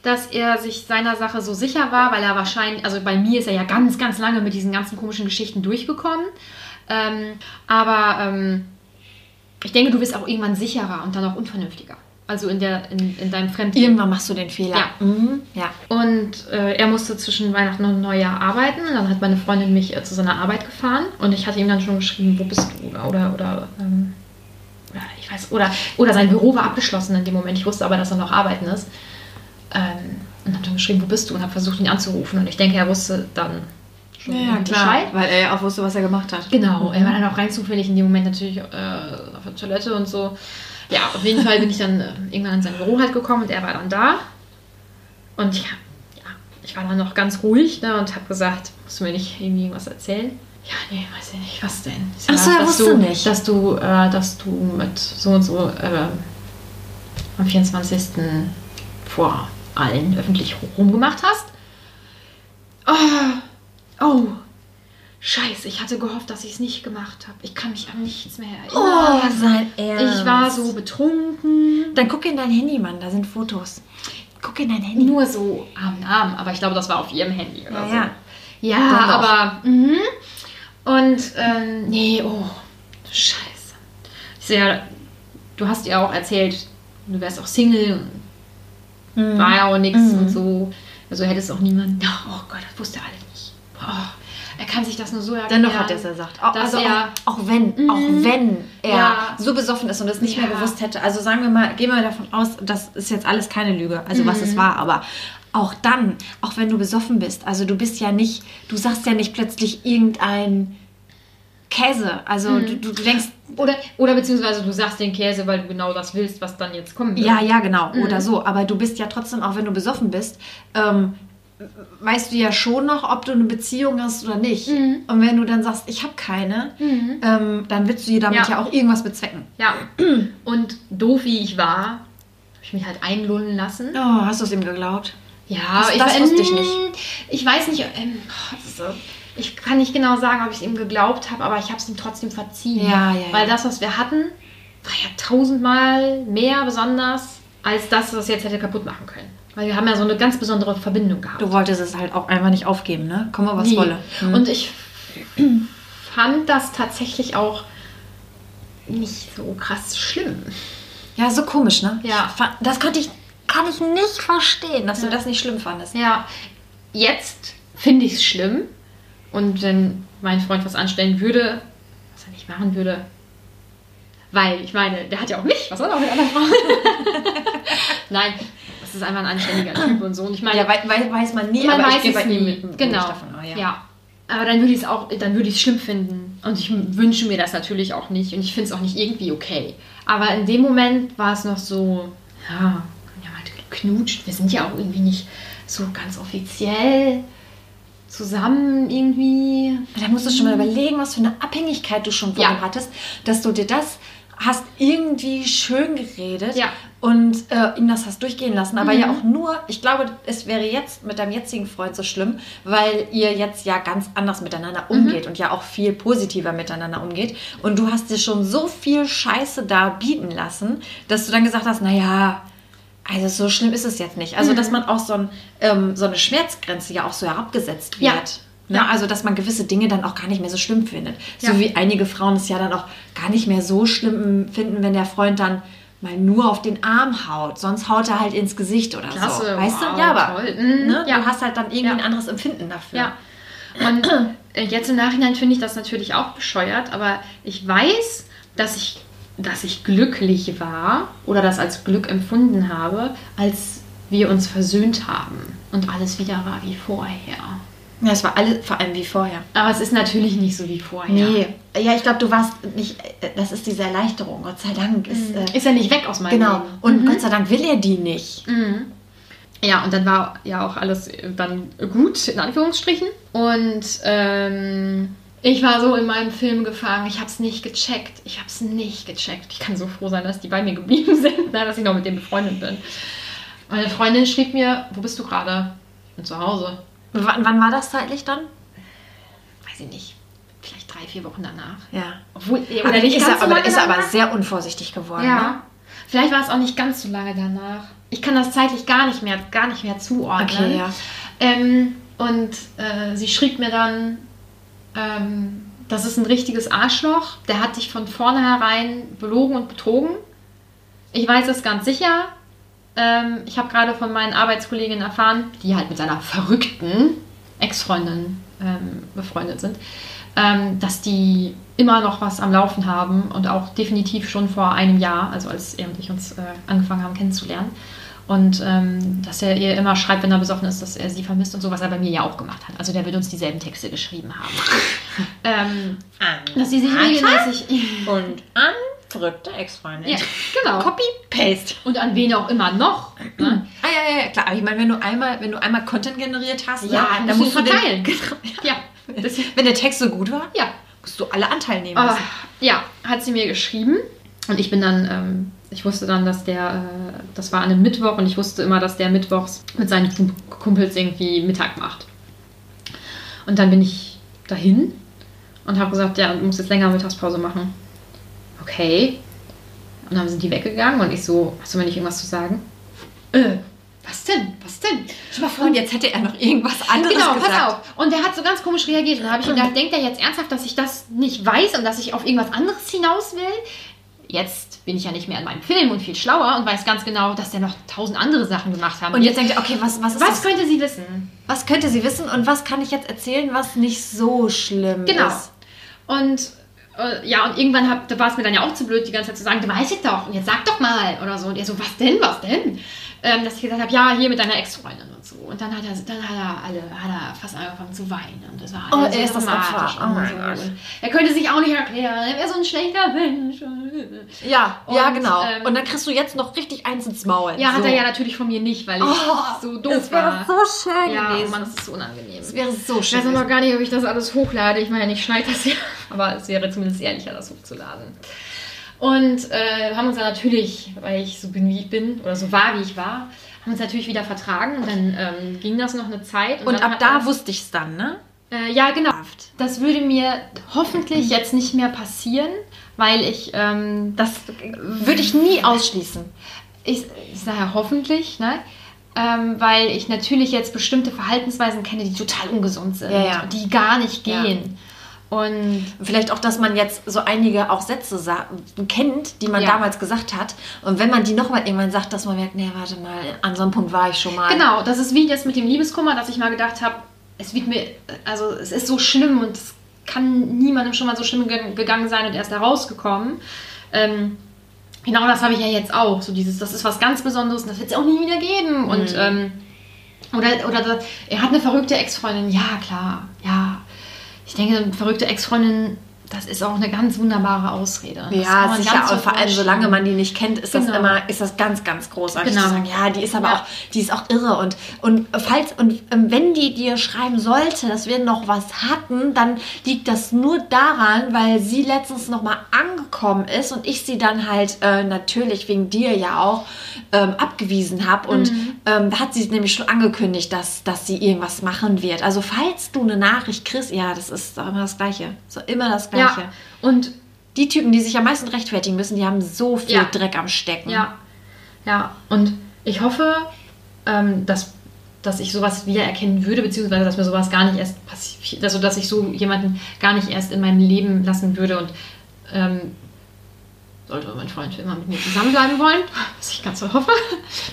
dass er sich seiner Sache so sicher war, weil er wahrscheinlich, also bei mir ist er ja ganz, ganz lange mit diesen ganzen komischen Geschichten durchgekommen. Ähm, aber ähm, ich denke, du bist auch irgendwann sicherer und dann auch unvernünftiger. Also in, der, in, in deinem Fremdleben. Irgendwann machst du den Fehler. Ja. Mhm. ja. Und äh, er musste zwischen Weihnachten und Neujahr arbeiten. Und dann hat meine Freundin mich äh, zu seiner Arbeit gefahren. Und ich hatte ihm dann schon geschrieben, wo bist du? Oder, oder, ähm, oder ich weiß, oder, oder sein Büro war abgeschlossen in dem Moment. Ich wusste aber, dass er noch arbeiten ist. Ähm, und habe dann geschrieben, wo bist du? Und habe versucht, ihn anzurufen. Und ich denke, er wusste dann schon Ja, klar, weil er ja auch wusste, was er gemacht hat. Genau, er war dann auch rein zufällig in dem Moment natürlich äh, auf der Toilette und so. Ja, auf jeden Fall bin ich dann äh, irgendwann in sein Büro halt gekommen und er war dann da. Und ich, ja, ich war dann noch ganz ruhig ne, und habe gesagt, musst du mir nicht irgendwie irgendwas erzählen? Ja, nee, weiß ich nicht, was denn? Ich Ach so, er wusste du, nicht. Dass du, äh, dass du mit so und so äh, am 24. vor allen öffentlich rumgemacht hast. Oh, oh, scheiße, ich hatte gehofft, dass ich es nicht gemacht habe. Ich kann mich an nichts mehr Oh, erinnern. sein Ernst. ich war so betrunken. Dann guck in dein Handy, Mann, da sind Fotos. Guck in dein Handy. Nur so am Namen, aber ich glaube, das war auf ihrem Handy oder Ja, so. ja. Ja, aber. Mhm. Und, ähm, nee, oh, scheiße. Ich sehe ja, du hast ihr auch erzählt, du wärst auch Single und Mhm. war ja auch nichts Mhm. und so. Also hättest auch niemanden. Oh Gott, das wusste alle nicht. Boah, er kann sich das nur so erklären. Dennoch hat er es gesagt. Auch, also er- auch, auch wenn, Mhm. auch wenn er Ja. so besoffen ist und es nicht mehr Ja. gewusst hätte. Also sagen wir mal, gehen wir mal davon aus, das ist jetzt alles keine Lüge, also was Mhm. es war, aber auch dann, auch wenn du besoffen bist, also du bist ja nicht, du sagst ja nicht plötzlich irgendein Käse. Also Mhm. du, du denkst, Oder, oder beziehungsweise du sagst den Käse, weil du genau das willst, was dann jetzt kommen wird. ja, ja, genau, Mhm. oder so. Aber du bist ja trotzdem, auch wenn du besoffen bist, ähm, weißt du ja schon noch, ob du eine Beziehung hast oder nicht. Mhm. Und wenn du dann sagst, ich habe keine, Mhm. ähm, dann willst du dir damit Ja. ja. auch irgendwas bezwecken. Ja. Und doof wie ich war, habe ich mich halt einlullen lassen. Oh, hast du es ihm geglaubt? Ja, Das- das wusste ich nicht. Ich weiß nicht, ähm, ich kann nicht genau sagen, ob ich es ihm geglaubt habe, aber ich habe es ihm trotzdem verziehen. Ja, ja. Weil das, was wir hatten, war ja tausendmal mehr besonders als das, was jetzt hätte kaputt machen können. Weil wir haben ja so eine ganz besondere Verbindung gehabt. Du wolltest es halt auch einfach nicht aufgeben, ne? Komm mal, was Nie. wolle. Hm. Und ich fand das tatsächlich auch nicht so krass schlimm. ja, so komisch, ne? Ja. Das konnte ich, kann ich nicht verstehen, dass Ja. du das nicht schlimm fandest. Ja, jetzt finde ich es schlimm. Und wenn mein Freund was anstellen würde, was er nicht machen würde, weil ich meine, der hat ja auch mich, was soll er auch mit anderen Frauen? Nein, das ist einfach ein anständiger Typ und so. Und ich meine, Ja, wei wei weiß man nie, man aber weiß ich gehe es nie. mit, mit genau. davon. Oh, ja. ja. Aber dann würde ich es auch, dann würde ich es schlimm finden. Und ich wünsche mir das natürlich auch nicht. Und ich finde es auch nicht irgendwie okay. Aber in dem Moment war es noch so, ja, wir haben halt geknutscht. Wir sind ja auch irgendwie nicht so ganz offiziell zusammen irgendwie. Da musst du schon mal überlegen, was für eine Abhängigkeit du schon vorher Ja. hattest, dass du dir das hast irgendwie schön geredet Ja. und äh, ihm das hast durchgehen lassen. Aber Mhm. ja auch nur, ich glaube, es wäre jetzt mit deinem jetzigen Freund so schlimm, weil ihr jetzt ja ganz anders miteinander Mhm. umgeht und ja auch viel positiver miteinander umgeht. Und du hast dir schon so viel Scheiße da bieten lassen, dass du dann gesagt hast, naja, also so schlimm ist es jetzt nicht. Also, Mhm. dass man auch so, ein, ähm, so eine Schmerzgrenze ja auch so herabgesetzt Ja. Ne? Ja. Also, dass man gewisse Dinge dann auch gar nicht mehr so schlimm findet. So Ja. wie einige Frauen es ja dann auch gar nicht mehr so schlimm finden, wenn der Freund dann mal nur auf den Arm haut. Sonst haut er halt ins Gesicht oder Klasse, so. Weißt wow, du? Ja, aber toll. Mhm, ne? ja. du hast halt dann irgendwie ein anderes Empfinden dafür. Ja. Und äh, jetzt im Nachhinein finde ich das natürlich auch bescheuert, aber ich weiß, dass ich, dass ich glücklich war oder das als Glück empfunden habe, als wir uns versöhnt haben und alles wieder war wie vorher. Ja, es war alles vor allem wie vorher. Aber es ist natürlich nicht so wie vorher. Nee. Ja, ich glaube, du warst nicht, äh, das ist diese Erleichterung, Gott sei Dank. Ist, äh, Ist ja nicht weg aus meinem genau. Leben. Und Mhm. Gott sei Dank will er die nicht. Mhm. Ja, und dann war ja auch alles dann gut, in Anführungsstrichen. Und ähm, ich war so in meinem Film gefangen. Ich habe es nicht gecheckt. Ich habe es nicht gecheckt. Ich kann so froh sein, dass die bei mir geblieben sind, na, dass ich noch mit dem befreundet bin. Meine Freundin schrieb mir, wo bist du gerade? Bin zu Hause. W wann war das zeitlich dann? Weiß ich nicht. Vielleicht drei, vier Wochen danach. Ja. Obwohl, Aber nicht ist, ganz er, so aber, ist er aber sehr unvorsichtig geworden. Ja. Ne? Vielleicht war es auch nicht ganz so lange danach. Ich kann das zeitlich gar nicht mehr, gar nicht mehr zuordnen. Okay, ja. Ähm, und äh, sie schrieb mir dann, ähm, das ist ein richtiges Arschloch. Der hat dich von vornherein belogen und betrogen. Ich weiß es ganz sicher. Ähm, ich habe gerade von meinen Arbeitskolleginnen erfahren, die halt mit seiner verrückten Ex-Freundin ähm, befreundet sind, ähm, dass die immer noch was am Laufen haben und auch definitiv schon vor einem Jahr, also als er und ich uns äh, angefangen haben kennenzulernen. Und ähm, dass er ihr immer schreibt, wenn er besoffen ist, dass er sie vermisst und so, was er bei mir ja auch gemacht hat. Also der wird uns dieselben Texte geschrieben haben. ähm, dass sie sich regelmäßig. Und an verrückte Ex-Freundin. ja, genau. Copy-Paste. Und an wen auch immer noch. Ne? Ah ja, ja, ja, klar. Aber ich meine, wenn du einmal, wenn du einmal Content generiert hast, Ja, ne, dann musst du den- verteilen. Ja, das, Wenn der Text so gut war, ja. musst du alle Anteil nehmen. Aber, müssen. ja, hat sie mir geschrieben. Und ich bin dann, ähm, ich wusste dann, dass der, äh, das war an einem Mittwoch und ich wusste immer, dass der mittwochs mit seinen Kum- Kumpels irgendwie Mittag macht. Und dann bin ich dahin und habe gesagt, ja, du musst jetzt länger Mittagspause machen. Okay. Und dann sind die weggegangen und ich so, hast du mir nicht irgendwas zu sagen? Äh, was denn? Was denn? Stell mal vor, und jetzt hätte er noch irgendwas anderes Genau, gesagt. pass auf. Und der hat so ganz komisch reagiert. Und da habe ich gedacht, denkt er jetzt ernsthaft, dass ich das nicht weiß und dass ich auf irgendwas anderes hinaus will? Jetzt bin ich ja nicht mehr in meinem Film und viel schlauer und weiß ganz genau, dass der noch tausend andere Sachen gemacht haben Und jetzt denkt er, okay, was, was ist Was das? könnte sie wissen? Was könnte sie wissen und was kann ich jetzt erzählen, was nicht so schlimm Genau. ist? Und äh, ja, und irgendwann hab, da war es mir dann ja auch zu blöd, die ganze Zeit zu sagen, du weißt es doch und jetzt sag doch mal oder so. Und er so, was denn, was denn? Ähm, dass ich gesagt habe, ja, hier mit deiner Ex-Freundin und dann hat er, dann hat er alle, hat er fast angefangen zu weinen. Und das war Oh, er ist das Opfer. Oh und mein. Gott. Er könnte sich auch nicht erklären, er wäre so ein schlechter Mensch. Ja, ja, Und, genau. ähm, und dann kriegst du jetzt noch richtig eins ins Maul. Ja, hat so. er ja natürlich von mir nicht, weil ich Oh, so doof Das wäre war. so schön ja, oh gewesen. Mann, das ist so unangenehm. das wäre so Ich schön. weiß auch noch gar nicht, ob ich das alles hochlade. Ich meine, ich schneide das ja. Aber es wäre zumindest ehrlicher, das hochzuladen. Und äh, haben uns dann natürlich, weil ich so bin, wie ich bin, oder so war, wie ich war, haben uns natürlich wieder vertragen. Und dann ähm, ging das noch eine Zeit. Und dann ab da wusste ich es dann, ne? Äh, ja, genau. Das würde mir hoffentlich jetzt nicht mehr passieren, weil ich ähm, Das würde ich nie ausschließen. ich, ich sage ja hoffentlich, ne? Ähm, weil ich natürlich jetzt bestimmte Verhaltensweisen kenne, die total ungesund sind, Ja, ja. die gar nicht Ja. gehen. Und Vielleicht auch, dass man jetzt so einige auch Sätze kennt, die man Ja. damals gesagt hat. Und wenn man die nochmal irgendwann sagt, dass man merkt, nee, warte mal, an so einem Punkt war ich schon mal. genau, das ist wie das mit dem Liebeskummer, dass ich mal gedacht habe, es wird mir, also es ist so schlimm und es kann niemandem schon mal so schlimm ge gegangen sein und er ist da rausgekommen. Ähm, genau das habe ich ja jetzt auch. So dieses, das ist was ganz Besonderes und das wird es auch nie wieder geben. Und ähm, oder, oder er hat eine verrückte Ex-Freundin. Ja, klar, ja. Ich denke, verrückte Ex-Freundin, das ist auch eine ganz wunderbare Ausrede. Das kann Ja, sicher. Und vor allem, solange man die nicht kennt, ist das Genau. immer, ist das ganz, ganz großartig Genau. zu sagen, ja, die ist aber Ja. auch, die ist auch irre. Und, und falls, und ähm, wenn die dir schreiben sollte, dass wir noch was hatten, dann liegt das nur daran, weil sie letztens nochmal angekommen ist und ich sie dann halt äh, natürlich wegen dir ja auch ähm, abgewiesen habe. Und Mhm. ähm, hat sie nämlich schon angekündigt, dass, dass sie irgendwas machen wird. Also falls du eine Nachricht kriegst, ja, das ist doch immer das Gleiche. So immer das Gleiche. Ja, und Die Typen, die sich am meisten rechtfertigen müssen, die haben so viel Ja. Dreck am Stecken. Ja, ja. Und ich hoffe, ähm, dass, dass ich sowas wiedererkennen würde, beziehungsweise dass mir sowas gar nicht erst passiert, also dass ich so jemanden gar nicht erst in meinem Leben lassen würde und ähm, sollte mein Freund für immer mit mir zusammenbleiben wollen, was ich ganz so hoffe,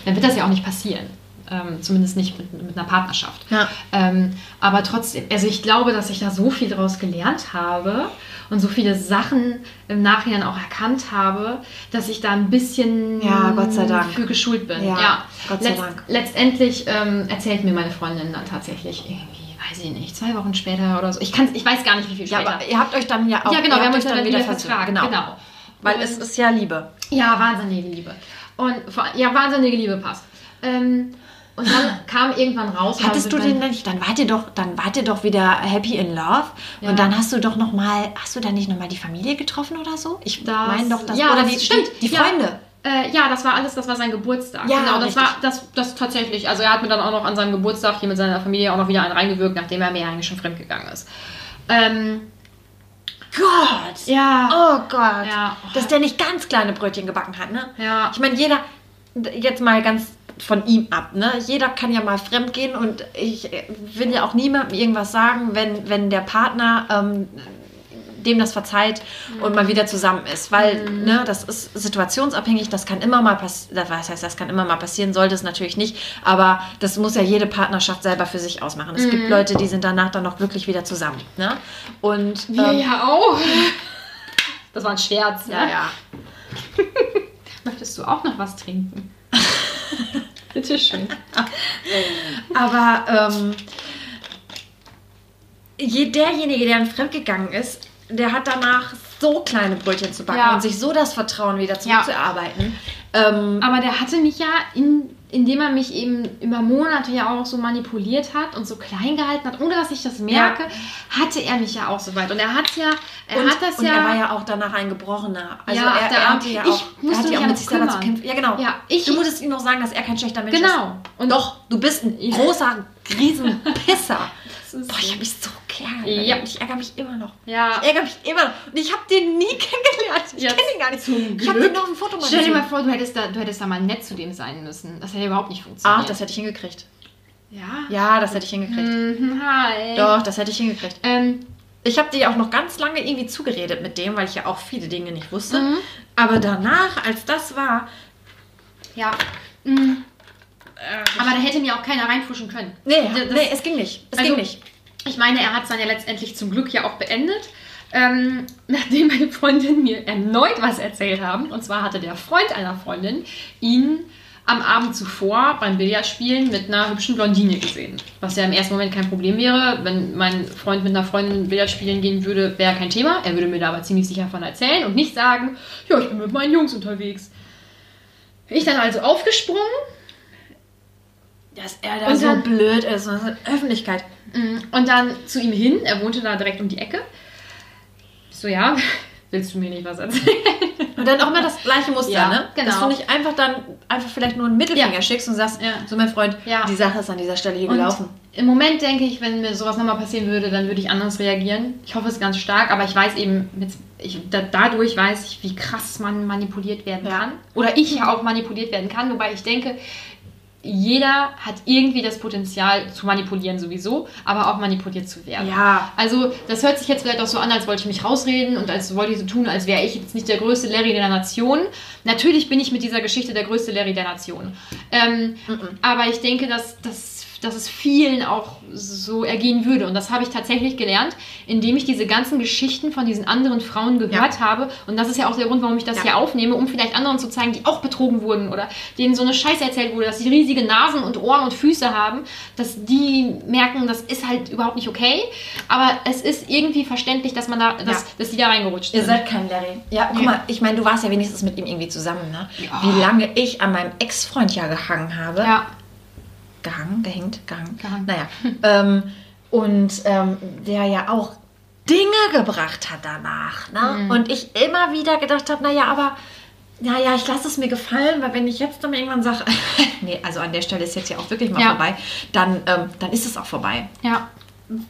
dann wird das ja auch nicht passieren. Ähm, zumindest nicht mit, mit einer Partnerschaft. Ja. Ähm, aber trotzdem, also ich glaube, dass ich da so viel daraus gelernt habe und so viele Sachen im Nachhinein auch erkannt habe, dass ich da ein bisschen Ja, Gott sei Dank. für geschult bin. Ja, Gott sei Dank. Letztendlich ähm, erzählt mir meine Freundin dann tatsächlich irgendwie, weiß ich nicht, zwei Wochen später oder so. Ich, kann's, ich weiß gar nicht, wie viel Ja, später. aber ihr habt euch dann ja auch ja, genau, wir haben habt uns dann wieder vertragen. Genau. genau. Weil Und- es ist ja Liebe. ja, wahnsinnige Liebe. Und ja, wahnsinnige Liebe passt. Ähm, und dann kam irgendwann raus. Hattest du den meinem- nicht? Dann wart ihr doch, dann wart ihr doch wieder happy in love. Ja. Und dann hast du doch noch mal, hast du dann nicht noch mal die Familie getroffen oder so? Ich meine doch, das ja, oder das die, stimmt. die, die Ja. Freunde. Äh, ja, das war alles, das war sein Geburtstag. Ja, genau, das richtig. war das, das tatsächlich. Also er hat mir dann auch noch an seinem Geburtstag hier mit seiner Familie auch noch wieder einen reingewirkt, nachdem er mir eigentlich schon fremdgegangen ist. Ähm, Gott! ja. Oh Gott! Ja. Dass der nicht ganz kleine Brötchen gebacken hat, ne? Ja. Ich meine, jeder, jetzt mal ganz von ihm ab, ne? Jeder kann ja mal fremd gehen und ich will ja auch niemandem irgendwas sagen, wenn, wenn der Partner ähm, dem das verzeiht und mal wieder zusammen ist. Weil, ne, das ist situationsabhängig, das kann immer mal passieren, was heißt, das kann immer mal passieren, sollte es natürlich nicht, aber das muss ja jede Partnerschaft selber für sich ausmachen. Es gibt Leute, die sind danach dann noch glücklich wieder zusammen. Ne? Und Wir ähm, ja auch. Das war ein Scherz, ne? ja, ja. Möchtest du auch noch was trinken? Bitte schön. Aber ähm, je, derjenige, der dann fremdgegangen ist, der hat danach so kleine Brötchen zu backen Ja. und sich so das Vertrauen wieder Ja. zurückzuerarbeiten. Ähm, Aber der hatte mich ja, in, indem er mich eben über Monate ja auch so manipuliert hat und so klein gehalten hat, ohne dass ich das merke, hatte er mich ja auch so weit. Und er hat ja, er und, hat das und ja. er war ja auch danach ein Gebrochener. Also Ja, er, der er hatte ja ich auch, musste er hat mich ja auch ja mit sich selber zu kämpfen. Ja, genau. Ja, ich- du musstest ihm noch sagen, dass er kein schlechter Mensch ist. Genau. Und Doch, du bist ein großer Riesenpisser. Boah, ich habe mich so geärgert. Ja. Ich ärgere mich immer noch. Ja. Ich ärgere mich immer noch. Und ich habe den nie kennengelernt. Ich Ja, kenne ihn gar nicht. zum Ich habe den noch ein Foto mal Stell dir mal vor, du hättest, da, du hättest da mal nett zu dem sein müssen. Das hätte überhaupt nicht funktioniert. Ach, das hätte ich hingekriegt. Ja. Ja, das hätte ich hingekriegt. Mhm, hi. Doch, das hätte ich hingekriegt. Ähm, Ich habe dir auch noch ganz lange irgendwie zugeredet mit dem, weil ich ja auch viele Dinge nicht wusste. Mhm. Aber danach, als das war, ja. Mhm. Aber da hätte mir auch keiner reinfuschen können. nee, Das- nee, es ging nicht. Es Also- ging nicht. Ich meine, er hat es dann ja letztendlich zum Glück ja auch beendet. Ähm, nachdem meine Freundin mir erneut was erzählt haben. Und zwar hatte der Freund einer Freundin ihn am Abend zuvor beim Billardspielen mit einer hübschen Blondine gesehen. Was ja im ersten Moment kein Problem wäre. Wenn mein Freund mit einer Freundin Billard spielen gehen würde, wäre kein Thema. Er würde mir da aber ziemlich sicher von erzählen und nicht sagen, ja, ich bin mit meinen Jungs unterwegs. Ich dann also aufgesprungen, Dass er da Und so dann- blöd ist. Das ist Öffentlichkeit. Mm, Und dann zu ihm hin, er wohnte da direkt um die Ecke. Ich so, ja, willst du mir nicht was erzählen? Und dann auch immer das gleiche Muster, Ja, ne? genau. Dass du nicht einfach dann einfach vielleicht nur einen Mittelfinger Ja. schickst und sagst, Ja. so mein Freund, Ja. die Sache ist an dieser Stelle hier Und gelaufen. Im Moment denke ich, wenn mir sowas nochmal passieren würde, dann würde ich anders reagieren. Ich hoffe es ganz stark, aber ich weiß eben, mit, ich, da, dadurch weiß ich, wie krass man manipuliert werden kann. Oder ich ja auch manipuliert werden kann, wobei ich denke, jeder hat irgendwie das Potenzial zu manipulieren sowieso, aber auch manipuliert zu werden. Ja. Also, das hört sich jetzt vielleicht auch so an, als wollte ich mich rausreden und als wollte ich so tun, als wäre ich jetzt nicht der größte Larry der Nation. Natürlich bin ich mit dieser Geschichte der größte Larry der Nation. Ähm, Aber ich denke, dass, dass, dass es vielen auch so ergehen würde. Und das habe ich tatsächlich gelernt, indem ich diese ganzen Geschichten von diesen anderen Frauen gehört habe. Und das ist ja auch der Grund, warum ich das Ja. hier aufnehme, um vielleicht anderen zu zeigen, die auch betrogen wurden oder denen so eine Scheiße erzählt wurde, dass sie riesige Nasen und Ohren und Füße haben, dass die merken, das ist halt überhaupt nicht okay. Aber es ist irgendwie verständlich, dass man da, dass, Ja. dass die da reingerutscht Ihr sind. seid kein Larry. Ja, guck mal, ich meine, du warst ja wenigstens mit ihm irgendwie zusammen, ne? Ja. Wie lange ich an meinem Ex-Freund ja gehangen habe. ja. Gehangen, gehängt, gehangen. Gehangen. Naja. ähm, und ähm, der ja auch Dinge gebracht hat danach. Ne? Mhm. Und ich immer wieder gedacht habe, naja, aber naja, ich lasse es mir gefallen, weil wenn ich jetzt dann irgendwann sage, nee, also an der Stelle ist jetzt ja auch wirklich mal Ja. vorbei, dann, ähm, dann ist es auch vorbei. Ja.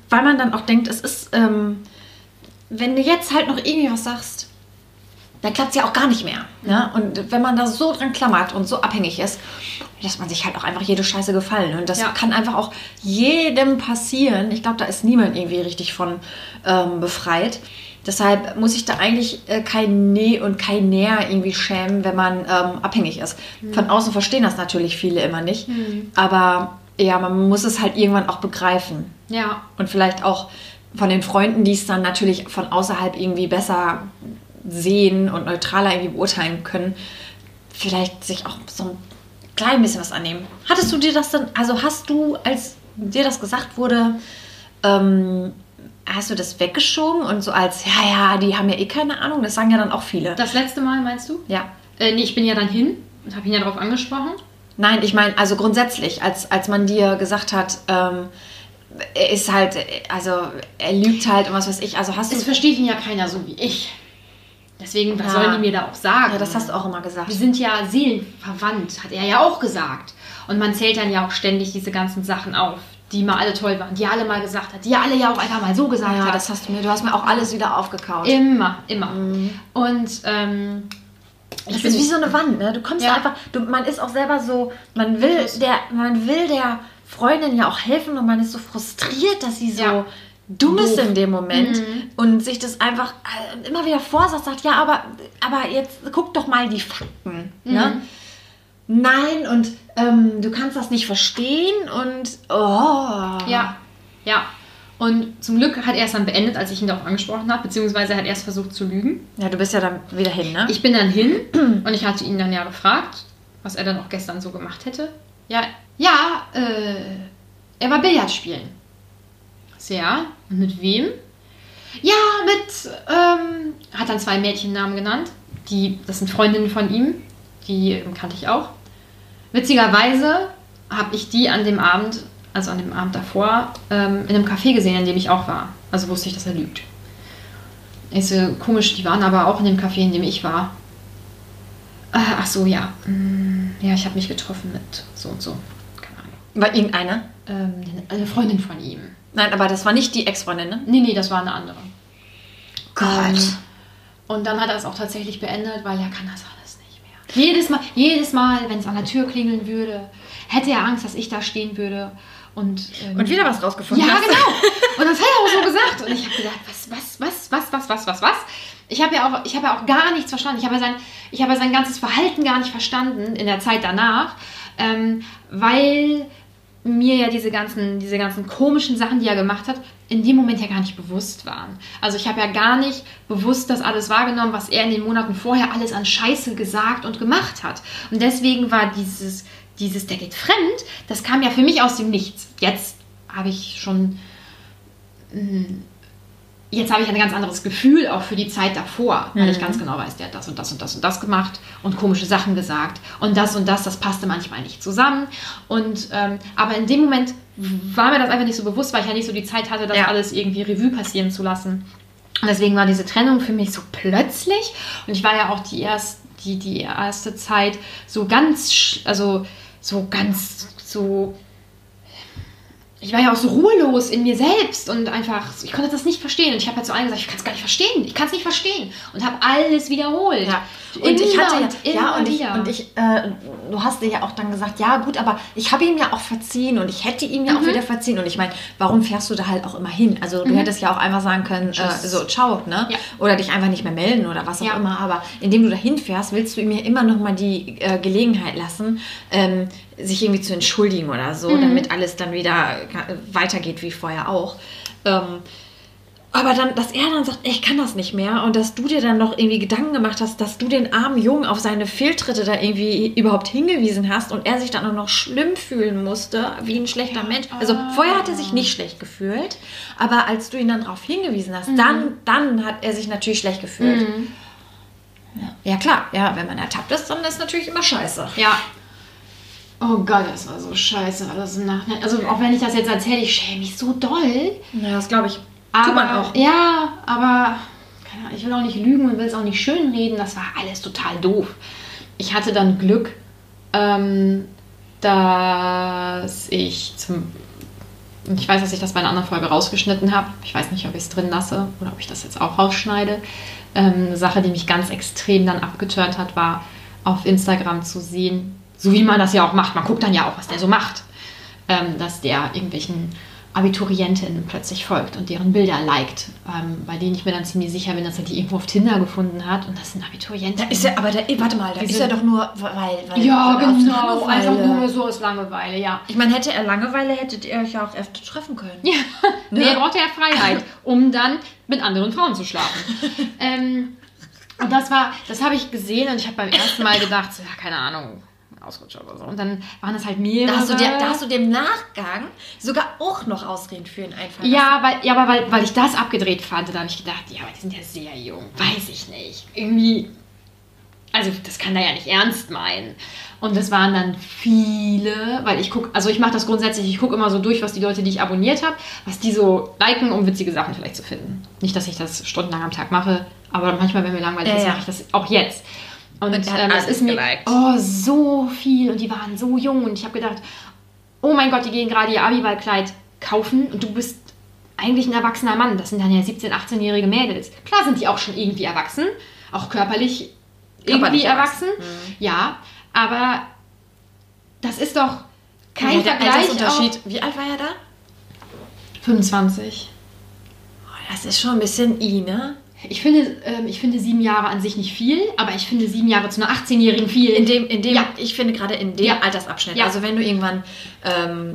Weil man dann auch denkt, es ist, ähm, wenn du jetzt halt noch irgendwie was sagst, dann klappt es ja auch gar nicht mehr. Ne? Und wenn man da so dran klammert und so abhängig ist, lässt man sich halt auch einfach jede Scheiße gefallen. Und das Ja. kann einfach auch jedem passieren. Ich glaube, da ist niemand irgendwie richtig von ähm, befreit. Deshalb muss ich da eigentlich äh, kein Nee und kein Näher irgendwie schämen, wenn man ähm, abhängig ist. Von außen verstehen das natürlich viele immer nicht. Aber ja, man muss es halt irgendwann auch begreifen. Ja. Und vielleicht auch von den Freunden, die es dann natürlich von außerhalb irgendwie besser sehen und neutraler irgendwie beurteilen können, vielleicht sich auch so ein klein bisschen was annehmen. Hattest du dir das dann, also hast du, als dir das gesagt wurde, ähm, hast du das weggeschoben und so als, ja, ja, die haben ja eh keine Ahnung, das sagen ja dann auch viele. Das letzte Mal meinst du? ja. Äh, nee, ich bin ja dann hin und habe ihn ja darauf angesprochen. Nein, ich meine, also grundsätzlich, als, als man dir gesagt hat, ähm, er ist halt, also er lügt halt und was weiß ich, also hast du... Es versteht ihn ja keiner so wie ich. Deswegen, was Ja. sollen die mir da auch sagen? Ja, das hast du auch immer gesagt. Wir sind ja seelenverwandt, hat er ja auch gesagt. Und man zählt dann ja auch ständig diese ganzen Sachen auf, die mal alle toll waren, die alle mal gesagt hat, die alle ja auch einfach mal so gesagt Ja, hat. das hast du mir, du hast mir auch alles wieder aufgekaut. immer, immer. Und ähm, das ist wie so eine Wand, ne? Du kommst Ja. einfach, du, man ist auch selber so, man will der, man will der Freundin ja auch helfen und man ist so frustriert, dass sie so Ja. Dumm ist in dem Moment Mhm. und sich das einfach äh, immer wieder vorsagt, sagt, ja, aber, aber jetzt guck doch mal die Fakten. Mhm. Ne? Nein, und ähm, du kannst das nicht verstehen und oh. Ja, ja. Und zum Glück hat er es dann beendet, als ich ihn darauf angesprochen habe, beziehungsweise er hat erst versucht zu lügen. Ja, du bist ja dann wieder hin, ne? Ich bin dann hin und ich hatte ihn dann ja gefragt, was er dann auch gestern so gemacht hätte. Ja, ja, äh, er war Billard spielen. Ja, und mit wem? Ja, mit, ähm, hat dann zwei Mädchennamen genannt. Die, das sind Freundinnen von ihm, die ähm, kannte ich auch. Witzigerweise habe ich die an dem Abend, also an dem Abend davor, ähm, in einem Café gesehen, in dem ich auch war. Also wusste ich, dass er lügt. Ich so, komisch, die waren aber auch in dem Café, in dem ich war. Äh, ach so, ja. Mm, Ja, ich habe mich getroffen mit so und so. Keine Ahnung. War irgendeine? Ähm, eine Freundin von ihm. Nein, aber das war nicht die Ex-Freundin, ne? Nee, nee, das war eine andere. Gott. Ähm, und dann hat er es auch tatsächlich beendet, weil er kann das alles nicht mehr. Jedes Mal, jedes Mal, wenn es an der Tür klingeln würde, hätte er Angst, dass ich da stehen würde. Und, ähm, Und wieder was rausgefunden Ja, hast. genau. Und das hat er auch so gesagt. Und ich habe gedacht, was, was, was, was, was, was, was, was? Ich habe ja auch, ich habe ja auch gar nichts verstanden. Ich habe ja sein, ich habe ja sein ganzes Verhalten gar nicht verstanden in der Zeit danach, ähm, weil mir ja diese ganzen, diese ganzen komischen Sachen, die er gemacht hat, in dem Moment ja gar nicht bewusst waren. Also ich habe ja gar nicht bewusst das alles wahrgenommen, was er in den Monaten vorher alles an Scheiße gesagt und gemacht hat. Und deswegen war dieses, dieses, der geht fremd, das kam ja für mich aus dem Nichts. Jetzt habe ich schon jetzt habe ich ein ganz anderes Gefühl auch für die Zeit davor, weil ich ganz genau weiß, der hat das und das und das und das gemacht und komische Sachen gesagt und das und das, das passte manchmal nicht zusammen. Und ähm, aber in dem Moment war mir das einfach nicht so bewusst, weil ich ja nicht so die Zeit hatte, das Ja. alles irgendwie Revue passieren zu lassen. Und deswegen war diese Trennung für mich so plötzlich. Und ich war ja auch die, erst, die, die erste Zeit so ganz, also so ganz, so ich war ja auch so ruhelos in mir selbst und einfach, ich konnte das nicht verstehen. Und ich habe halt zu allen gesagt, ich kann es gar nicht verstehen, ich kann es nicht verstehen. Und habe alles wiederholt. Ja. Und ich Immer hatte ja, und ja immer und ich, wieder. und ich äh, du hast dir ja auch dann gesagt, ja gut, aber ich habe ihm ja auch verziehen und ich hätte ihm ja Mhm. auch wieder verziehen. Und ich meine, warum fährst du da halt auch immer hin? Also du hättest ja auch einfach sagen können, äh, so ciao, ne? Ja. Oder dich einfach nicht mehr melden oder was auch Ja. immer. Aber indem du da hinfährst, willst du ihm ja immer noch mal die äh, Gelegenheit lassen, ähm, sich irgendwie zu entschuldigen oder so, Mhm. damit alles dann wieder äh, weitergeht wie vorher auch. Ähm, aber dann, dass er dann sagt, ey, ich kann das nicht mehr und dass du dir dann noch irgendwie Gedanken gemacht hast, dass du den armen Jungen auf seine Fehltritte da irgendwie überhaupt hingewiesen hast und er sich dann auch noch schlimm fühlen musste, wie ein schlechter Mensch. Also vorher hat er sich nicht schlecht gefühlt, aber als du ihn dann darauf hingewiesen hast, dann, dann hat er sich natürlich schlecht gefühlt. Ja. ja klar, ja, wenn man ertappt ist, dann ist natürlich immer scheiße. Ja. Oh Gott, das war so scheiße alles im Nachhinein. Also auch wenn ich das jetzt erzähle, ich schäme mich so doll. Ja, das glaube ich. Aber, Tut man auch. Ja, aber keine Ahnung, ich will auch nicht lügen und will es auch nicht schönreden. Das war alles total doof. Ich hatte dann Glück, ähm, dass ich zum. Ich weiß, dass ich das bei einer anderen Folge rausgeschnitten habe. Ich weiß nicht, ob ich es drin lasse oder ob ich das jetzt auch rausschneide. Ähm, eine Sache, die mich ganz extrem dann abgeturnt hat, war auf Instagram zu sehen, so wie man das ja auch macht. Man guckt dann ja auch, was der so macht. Ähm, dass der irgendwelchen Abiturientinnen plötzlich folgt und deren Bilder liked, ähm, bei denen ich mir dann ziemlich sicher bin, dass er die irgendwo auf Tinder gefunden hat und das sind Abiturienten. Da ist er, aber der, warte mal, da Diese- ist er doch nur, weil, weil ja, genau, einfach nur so aus Langeweile, ja. Ich meine, hätte er Langeweile, hättet ihr euch ja auch öfter treffen können. Ja, Ne? nee, er brauchte ja Freiheit, um dann mit anderen Frauen zu schlafen. ähm, und das war, das habe ich gesehen und ich habe beim ersten Mal gedacht, so, ja, keine Ahnung, Ausrutscher oder so. Und dann waren es halt mehrere. Da hast, du dir, da hast du dem Nachgang sogar auch noch Ausreden für ihn einfallen Ja, weil, ja, aber weil, weil ich das abgedreht fand, da habe ich gedacht, ja, aber die sind ja sehr jung. Weiß ich nicht. Irgendwie. Also, das kann er ja nicht ernst meinen. Und das waren dann viele, weil ich gucke, also ich mache das grundsätzlich, ich gucke immer so durch, was die Leute, die ich abonniert habe, was die so liken, um witzige Sachen vielleicht zu finden. Nicht, dass ich das stundenlang am Tag mache, aber manchmal, wenn mir langweilig Ja, ist, ja. mache ich das auch jetzt. Und, Und ähm, es ist mir geliked. oh, so viel und die waren so jung und ich habe gedacht, oh mein Gott, die gehen gerade ihr Abiballkleid kaufen und du bist eigentlich ein erwachsener Mann. Das sind dann ja 17-, 18-jährige Mädels. Klar sind die auch schon irgendwie erwachsen, auch körperlich irgendwie Körperlich erwachsen. erwachsen. Ja, aber das ist doch kein ja, Vergleich. Altersunterschied. Wie alt war er da? Auf 25. Das ist schon ein bisschen I, ne? Ich finde, ähm, ich finde sieben Jahre an sich nicht viel, aber ich finde sieben Jahre zu einer 18-Jährigen viel. In dem, in dem, Ja. ich finde gerade in dem Ja. Altersabschnitt, Ja. also wenn du irgendwann ähm,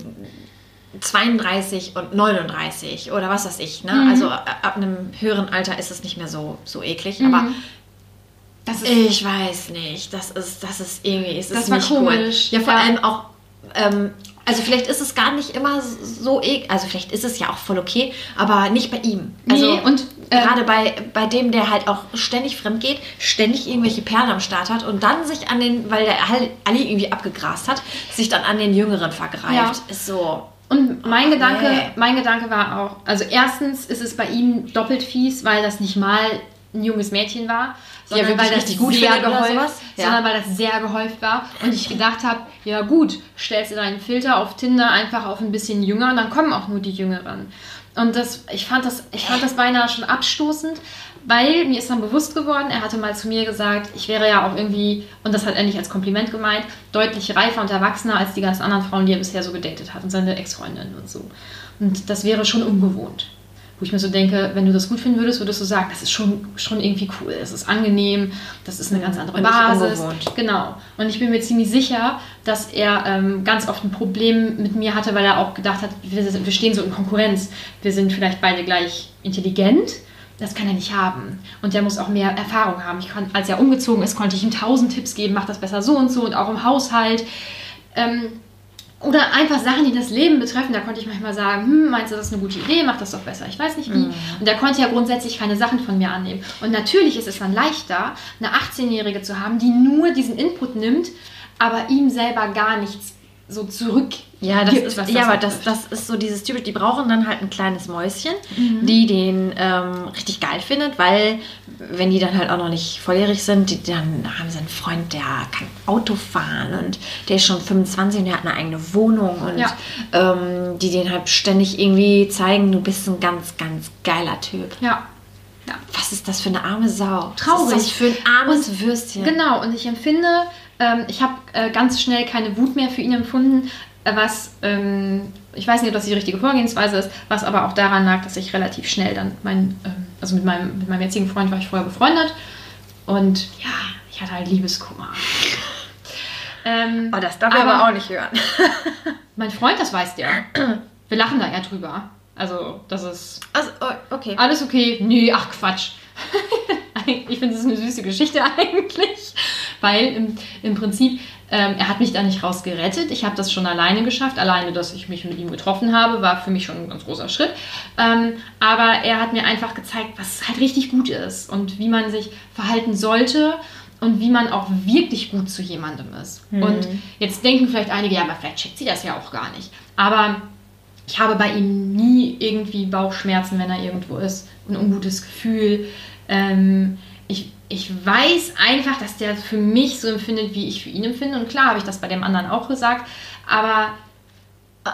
32 und 39 oder was weiß ich, ne? Mhm. Also a- ab einem höheren Alter ist es nicht mehr so, so eklig, aber Mhm. das ist ich weiß nicht, das ist, das ist irgendwie, es ist Das war nicht komisch. Cool. Ja, vor allem auch, ähm, also vielleicht ist es gar nicht immer so eklig, also vielleicht ist es ja auch voll okay, aber nicht bei ihm. Also Nee, und, ähm, gerade bei, bei dem, der halt auch ständig fremd geht, ständig irgendwelche Perlen am Start hat und dann sich an den, weil der alle irgendwie abgegrast hat, sich dann an den Jüngeren vergreift, Ja. ist so. Und mein Gedanke, nee. mein Gedanke war auch, also erstens ist es bei ihm doppelt fies, weil das nicht mal ein junges Mädchen war, sondern wirklich weil das gut sehr sowas? Ja. sondern weil das sehr gehäuft war und ich gedacht habe, ja gut, stellst du deinen Filter auf Tinder einfach auf ein bisschen jünger und dann kommen auch nur die Jüngeren. Und das, ich fand das, ich fand das beinahe schon abstoßend, weil mir ist dann bewusst geworden, er hatte mal zu mir gesagt, ich wäre ja auch irgendwie, und das hat er nicht als Kompliment gemeint, deutlich reifer und erwachsener als die ganzen anderen Frauen, die er bisher so gedatet hat und seine Ex-Freundinnen und so. Und das wäre schon ungewohnt. Wo ich mir so denke, wenn du das gut finden würdest, würdest du sagen, das ist schon, schon irgendwie cool, es ist angenehm, das ist eine ganz andere Und Basis. Genau. Und ich bin mir ziemlich sicher, dass er ähm, ganz oft ein Problem mit mir hatte, weil er auch gedacht hat, wir, wir stehen so in Konkurrenz. Wir sind vielleicht beide gleich intelligent. Das kann er nicht haben. Und er muss auch mehr Erfahrung haben. Ich kann, als er umgezogen ist, konnte ich ihm tausend Tipps geben, mach das besser so und so und auch im Haushalt. Ähm, oder einfach Sachen, die das Leben betreffen, da konnte ich manchmal sagen, hm, meinst du, das ist eine gute Idee, mach das doch besser, ich weiß nicht wie. Und er konnte ja grundsätzlich keine Sachen von mir annehmen. Und natürlich ist es dann leichter, eine 18-Jährige zu haben, die nur diesen Input nimmt, aber ihm selber gar nichts so zurück Ja, das gibt, ist, was ja, aber das, das ist so dieses typisch, die brauchen dann halt ein kleines Mäuschen, Mhm. die den ähm, richtig geil findet, weil wenn die dann halt auch noch nicht volljährig sind, die, dann haben sie einen Freund, der kann Auto fahren und der ist schon 25 und der hat eine eigene Wohnung und Ja. ähm, die den halt ständig irgendwie zeigen, du bist ein ganz, ganz geiler Typ. Ja. ja. Was ist das für eine arme Sau? Traurig. Was ist das für ein armes Würstchen? Genau, und ich empfinde, ähm, ich habe äh, ganz schnell keine Wut mehr für ihn empfunden, was, ähm, ich weiß nicht, ob das die richtige Vorgehensweise ist, was aber auch daran lag, dass ich relativ schnell dann, mein, ähm, also mit meinem, mit meinem jetzigen Freund war ich vorher befreundet und ja, ich hatte halt Liebeskummer. ähm, Oh, das darf ich aber auch nicht hören. Mein Freund, das weiß der. Wir lachen da eher drüber. Also, das ist Also, oh, okay. alles okay. Nee, ach Quatsch. ich finde, es ist eine süße Geschichte eigentlich, weil im, im Prinzip, ähm, er hat mich da nicht rausgerettet. Ich habe das schon alleine geschafft. Alleine, dass ich mich mit ihm getroffen habe, war für mich schon ein ganz großer Schritt. Ähm, aber er hat mir einfach gezeigt, was halt richtig gut ist und wie man sich verhalten sollte und wie man auch wirklich gut zu jemandem ist. Und jetzt denken vielleicht einige, ja, aber vielleicht checkt sie das ja auch gar nicht. Aber ich habe bei ihm nie irgendwie Bauchschmerzen, wenn er irgendwo ist, ein ungutes Gefühl. Ähm, ich, ich weiß einfach, dass der für mich so empfindet, wie ich für ihn empfinde. Und klar habe ich das bei dem anderen auch gesagt, aber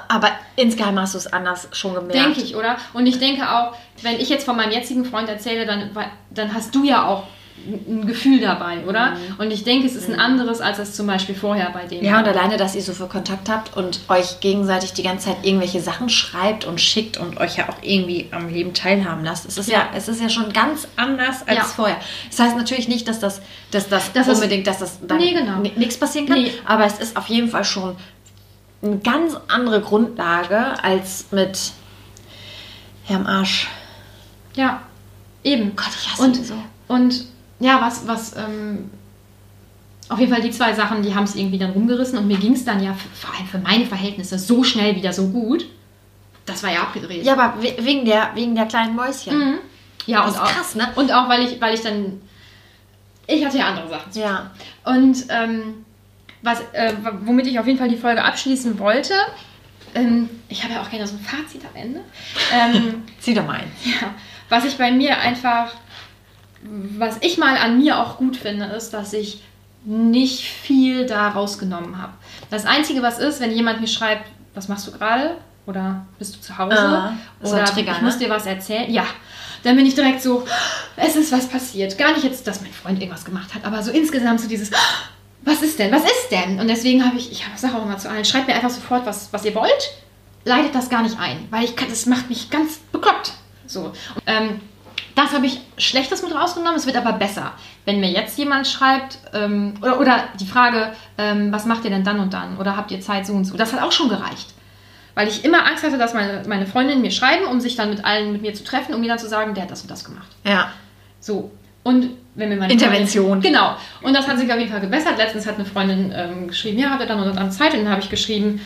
Aber insgeheim hast du es anders schon gemerkt. denke ich, oder? Und ich denke auch, wenn ich jetzt von meinem jetzigen Freund erzähle, dann, dann hast du ja auch ein Gefühl dabei, oder? Und ich denke, es ist ein anderes, als es zum Beispiel vorher bei dem Ja, und alleine, dass ihr so viel Kontakt habt und euch gegenseitig die ganze Zeit irgendwelche Sachen schreibt und schickt und euch ja auch irgendwie am Leben teilhaben lasst. Es ist ja, Ja. es ist ja schon ganz anders als Ja. vorher. Das heißt natürlich nicht, dass das, dass das, Das unbedingt, dass das dann Nee, genau. ni- nichts passieren kann, Nee. aber es ist auf jeden Fall schon eine ganz andere Grundlage als mit Herrn Arsch. Ja, eben. Gott, ich hasse und, ihn so. Und ja, was, was, ähm, auf jeden Fall die zwei Sachen, die haben es irgendwie dann rumgerissen und mir ging es dann ja vor allem für meine Verhältnisse so schnell wieder so gut. Das war ja abgedreht. Ja, aber we- wegen der, wegen der kleinen Mäuschen. Mhm. Ja, Das und ist auch, krass, ne? Und auch, weil ich, weil ich dann. Ich hatte ja andere Sachen. zu Ja. Und ähm, was, äh, womit ich auf jeden Fall die Folge abschließen wollte, ähm, ich habe ja auch gerne so ein Fazit am Ende. Ähm, Zieh doch mal ein. ja, was ich bei mir einfach, was ich mal an mir auch gut finde, ist, dass ich nicht viel da rausgenommen habe. Das Einzige, was ist, wenn jemand mir schreibt, was machst du gerade? Oder bist du zu Hause? Ah, Oder Trigger, ich muss ne? dir was erzählen. Ja, dann bin ich direkt so, es ist was passiert. Gar nicht jetzt, dass mein Freund irgendwas gemacht hat, aber so insgesamt so dieses, was ist denn? Was ist denn? Und deswegen habe ich, ich sage auch immer zu allen, schreibt mir einfach sofort, was, was ihr wollt. Leitet das gar nicht ein, weil ich kann, das macht mich ganz bekloppt. So. Und, ähm, das habe ich Schlechtes mit rausgenommen, es wird aber besser. Wenn mir jetzt jemand schreibt, ähm, oder, oder die Frage, ähm, was macht ihr denn dann und dann? Oder habt ihr Zeit so und so? Das hat auch schon gereicht. Weil ich immer Angst hatte, dass meine, meine Freundinnen mir schreiben, um sich dann mit allen mit mir zu treffen, um mir dann zu sagen, der hat das und das gemacht. Ja. So. Und wenn mir meine Intervention. Freundin, genau. Und das hat sich auf jeden Fall gebessert. Letztens hat eine Freundin ähm, geschrieben, ja, habt ihr dann und dann Zeit? Und dann habe ich geschrieben,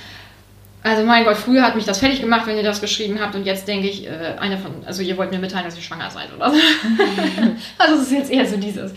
also mein Gott, früher hat mich das fertig gemacht, wenn ihr das geschrieben habt. Und jetzt denke ich, äh, eine von, also ihr wollt mir mitteilen, dass ihr schwanger seid oder so. also es ist jetzt eher so dieses.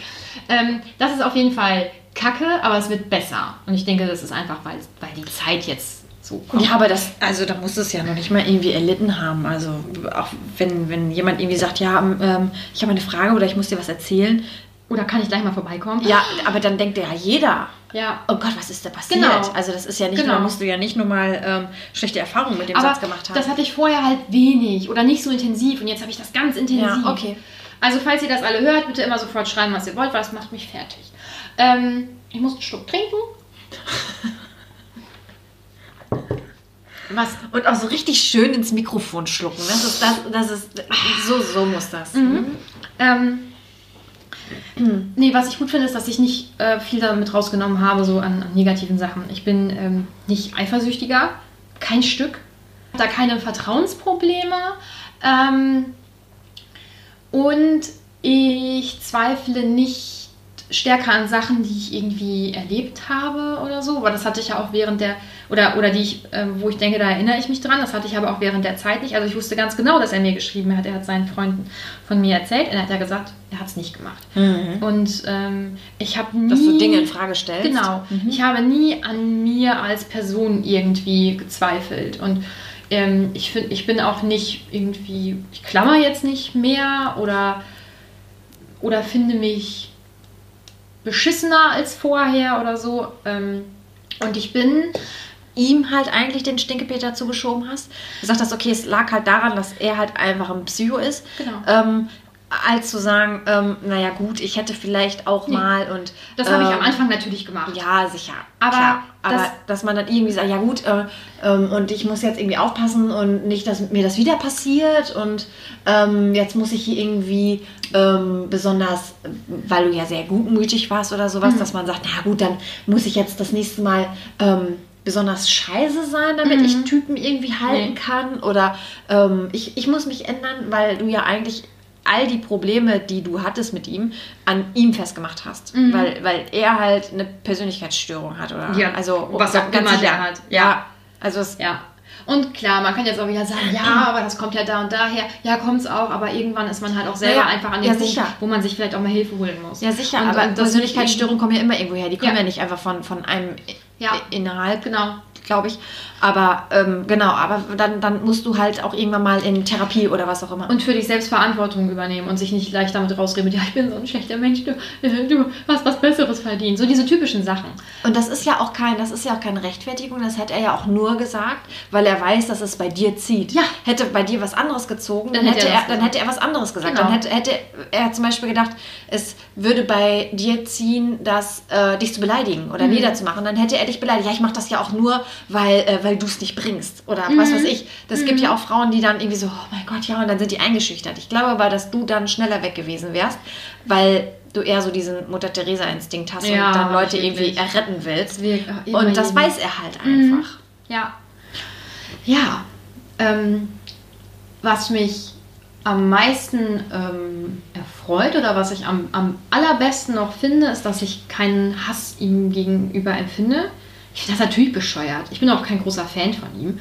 Ähm, das ist auf jeden Fall Kacke, aber es wird besser. Und ich denke, das ist einfach, weil, weil die Zeit jetzt so kommt. Ja, aber das, also da muss es ja noch nicht mal irgendwie erlitten haben. Also auch wenn, wenn jemand irgendwie sagt, ja, ähm, ich habe eine Frage oder ich muss dir was erzählen. Oder kann ich gleich mal vorbeikommen? Ja, aber dann denkt ja jeder, Ja. oh Gott, was ist da passiert? Genau. Also das ist ja nicht Genau. nur, musst du ja nicht nur mal ähm, schlechte Erfahrungen mit dem Aber Satz gemacht haben. das hatte ich vorher halt wenig oder nicht so intensiv und jetzt habe ich das ganz intensiv. Ja, okay. Also falls ihr das alle hört, bitte immer sofort schreiben, was ihr wollt, weil das macht mich fertig. Ähm, ich muss einen Schluck trinken. Was? Und auch so richtig schön ins Mikrofon schlucken. Das ist, das, das ist, so, so muss das. Ähm, nee, was ich gut finde, ist, dass ich nicht äh, viel damit rausgenommen habe, so an, an negativen Sachen. Ich bin ähm, nicht eifersüchtiger, kein Stück. Da keine Vertrauensprobleme. Ähm, und ich zweifle nicht stärker an Sachen, die ich irgendwie erlebt habe oder so. Aber das hatte ich ja auch während der, oder, oder die ich, ähm, wo ich denke, da erinnere ich mich dran. Das hatte ich aber auch während der Zeit nicht. Also ich wusste ganz genau, dass er mir geschrieben hat. Er hat seinen Freunden von mir erzählt. Und er hat ja gesagt, er hat es nicht gemacht. Und ähm, ich habe nie... Mhm. Dass du Dinge in Frage stellst. Genau. Ich habe nie an mir als Person irgendwie gezweifelt. Und ähm, ich finde, ich bin auch nicht irgendwie, ich klammer jetzt nicht mehr oder, oder finde mich beschissener als vorher oder so. Ähm, und ich bin, ihm halt eigentlich den Stinkepeter zugeschoben hast. Du sagst, okay, es lag halt daran, dass er halt einfach ein Psycho ist. Genau. Ähm, als zu sagen, ähm, naja gut, ich hätte vielleicht auch Nee. mal und das habe ich ähm, am Anfang natürlich gemacht. Ja, sicher. Aber klar. aber das- dass man dann irgendwie sagt, ja gut, äh, ähm, und ich muss jetzt irgendwie aufpassen und nicht, dass mir das wieder passiert und ähm, jetzt muss ich hier irgendwie ähm, besonders, weil du ja sehr gutmütig warst oder sowas, Mhm. dass man sagt, na gut, dann muss ich jetzt das nächste Mal ähm, besonders scheiße sein, damit ich Typen irgendwie halten Mhm. Nee. kann oder ähm, ich, ich muss mich ändern, weil du ja eigentlich all die Probleme, die du hattest mit ihm, an ihm festgemacht hast. Mhm. Weil, weil er halt eine Persönlichkeitsstörung hat. Oder? Ja, also, was auch immer sicher. der hat. Ja. Ja. Also es, Ja. Und klar, man kann jetzt auch wieder sagen, ja, aber das kommt ja da und daher. Ja, kommt es auch, aber irgendwann ist man halt auch selber Naja, einfach an dem ja, Punkt, sicher. wo man sich vielleicht auch mal Hilfe holen muss. ja sicher, Und- aber und Persönlichkeitsstörungen kommen ja immer irgendwo her. Die kommen ja, Ja. nicht einfach von, von einem Ja. Innerhalb, Genau. Glaube ich. Aber ähm, genau, aber dann, dann musst du halt auch irgendwann mal in Therapie oder was auch immer. Und für dich selbst Verantwortung übernehmen und sich nicht leicht damit rausreden, ja, ich bin so ein schlechter Mensch, du, äh, du hast was Besseres verdient. So diese typischen Sachen. Und das ist ja auch kein, das ist ja auch keine Rechtfertigung, das hätte er ja auch nur gesagt, weil er weiß, dass es bei dir zieht. Ja. Hätte bei dir was anderes gezogen, dann, Dann hätte er dann hätte er was anderes gesagt. Genau. Dann hätte, hätte er zum Beispiel gedacht, es würde bei dir ziehen, das äh, dich zu beleidigen oder Mhm. niederzumachen. Dann hätte er dich beleidigt. Ja, ich mache das ja auch nur, weil, äh, weil du es nicht bringst. Oder was Mhm. weiß ich. Das gibt ja auch Frauen, die dann irgendwie so, oh mein Gott, ja, und dann sind die eingeschüchtert. Ich glaube aber, dass du dann schneller weg gewesen wärst, weil du eher so diesen Mutter-Teresa-Instinkt hast Ja, und dann Leute irgendwie wirklich. erretten willst. Wir- immer Und das jeden. weiß er halt einfach. Ja. Ja. Ähm, was mich am meisten ähm, erfreut oder was ich am, am allerbesten noch finde, ist, dass ich keinen Hass ihm gegenüber empfinde. Ich finde das natürlich bescheuert. Ich bin auch kein großer Fan von ihm.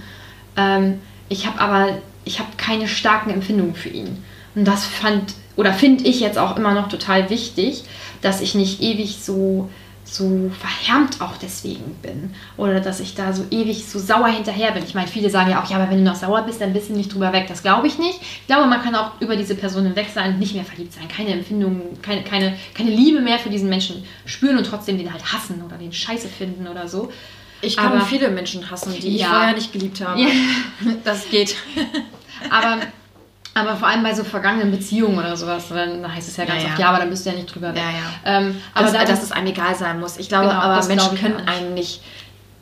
Ähm, ich habe aber, ich habe keine starken Empfindungen für ihn. Und das fand oder finde ich jetzt auch immer noch total wichtig, dass ich nicht ewig so so verhärmt auch deswegen bin oder dass ich da so ewig so sauer hinterher bin. Ich meine, viele sagen ja auch, ja, aber wenn du noch sauer bist, dann bist du nicht drüber weg. Das glaube ich nicht. Ich glaube, man kann auch über diese Person hinweg sein und nicht mehr verliebt sein, keine Empfindungen, keine, keine, keine Liebe mehr für diesen Menschen spüren und trotzdem den halt hassen oder den Scheiße finden oder so. Ich kann Aber- viele Menschen hassen, die ich Ja. vorher nicht geliebt habe. Ja. Das geht. Aber, aber vor allem bei so vergangenen Beziehungen oder sowas, dann heißt es ja ganz Ja, ja. oft, ja, aber dann bist du ja nicht drüber weg. Ja, ja. Ähm, aber Aber da, dass, dass es einem egal sein muss. Ich glaube Genau, aber, Menschen können auch nicht. nicht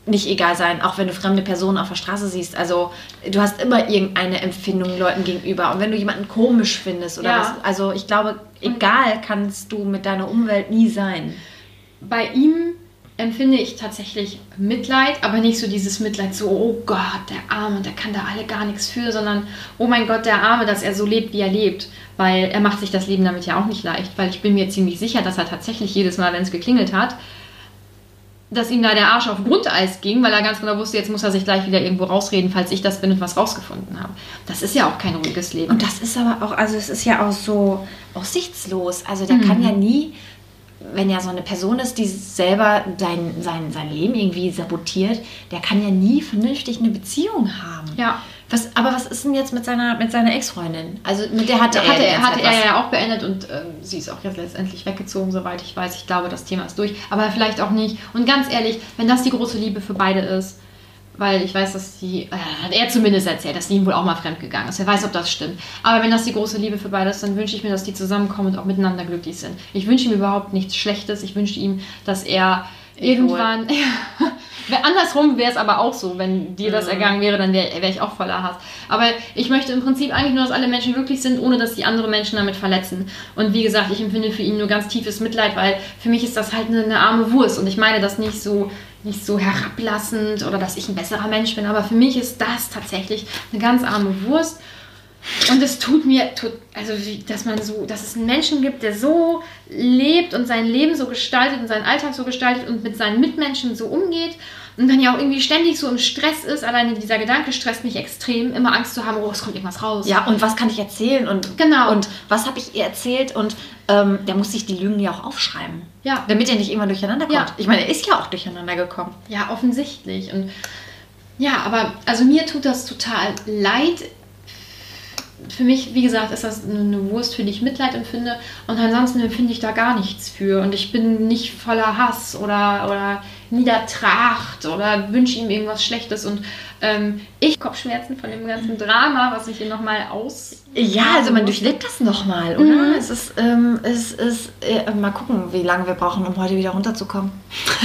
nicht egal sein, auch wenn du fremde Personen auf der Straße siehst. Also du hast immer irgendeine Empfindung Leuten gegenüber. Und wenn du jemanden komisch findest oder was, also ich glaube, egal kannst du mit deiner Umwelt nie sein. Bei ihm empfinde ich tatsächlich Mitleid, aber nicht so dieses Mitleid, so, oh Gott, der Arme, der kann da alle gar nichts für, sondern, oh mein Gott, der Arme, dass er so lebt, wie er lebt. Weil er macht sich das Leben damit ja auch nicht leicht, weil ich bin mir ziemlich sicher, dass er tatsächlich jedes Mal, wenn es geklingelt hat, dass ihm da der Arsch auf Grundeis ging, weil er ganz genau wusste, jetzt muss er sich gleich wieder irgendwo rausreden, falls ich das bin und was rausgefunden habe. Das ist ja auch kein ruhiges Leben. Und das ist aber auch, also es ist ja auch so aussichtslos. Also der kann ja nie, wenn ja so eine Person ist, die selber sein, sein, sein Leben irgendwie sabotiert, der kann ja nie vernünftig eine Beziehung haben. ja. Was, aber was ist denn jetzt mit seiner, mit seiner Ex-Freundin? Also mit der hatte, hatte, er, hatte er ja auch beendet und ähm, sie ist auch jetzt letztendlich weggezogen, soweit ich weiß. Ich glaube, das Thema ist durch. Aber vielleicht auch nicht. Und ganz ehrlich, wenn das die große Liebe für beide ist, weil ich weiß, dass sie, äh, hat er zumindest erzählt, dass sie ihm wohl auch mal fremdgegangen ist. Wer weiß, ob das stimmt. Aber wenn das die große Liebe für beide ist, dann wünsche ich mir, dass die zusammenkommen und auch miteinander glücklich sind. Ich wünsche ihm überhaupt nichts Schlechtes. Ich wünsche ihm, dass er irgendwann. Ja, andersrum wäre es aber auch so, wenn dir das ergangen wäre, dann wäre wär ich auch voller Hass. Aber ich möchte im Prinzip eigentlich nur, dass alle Menschen glücklich sind, ohne dass die andere Menschen damit verletzen. Und wie gesagt, ich empfinde für ihn nur ganz tiefes Mitleid, weil für mich ist das halt eine, eine arme Wurst. Und ich meine das nicht so, nicht so herablassend oder dass ich ein besserer Mensch bin, aber für mich ist das tatsächlich eine ganz arme Wurst. Und es tut mir, tut, also dass man so, dass es einen Menschen gibt, der so lebt und sein Leben so gestaltet und seinen Alltag so gestaltet und mit seinen Mitmenschen so umgeht und dann ja auch irgendwie ständig so im Stress ist. Alleine dieser Gedanke stresst mich extrem, immer Angst zu haben, oh, es kommt irgendwas raus. Ja, und was kann ich erzählen? Und, Genau. Und was habe ich ihr erzählt? Und ähm, der muss sich die Lügen ja auch aufschreiben. Ja. Damit er nicht immer durcheinander kommt. Ja. Ich meine, er ist ja auch durcheinander gekommen. Ja, offensichtlich. Und ja, aber also mir tut das total leid. Für mich, wie gesagt, ist das eine Wurst, für die ich Mitleid empfinde. Und ansonsten empfinde ich da gar nichts für. Und ich bin nicht voller Hass oder, oder Niedertracht oder wünsche ihm irgendwas Schlechtes. Und ähm, ich Kopfschmerzen von dem ganzen Drama, was ich hier nochmal aus. Ja, also man durchlebt das nochmal, oder? Mhm. Es ist, ähm, es ist äh, mal gucken, wie lange wir brauchen, um heute wieder runterzukommen.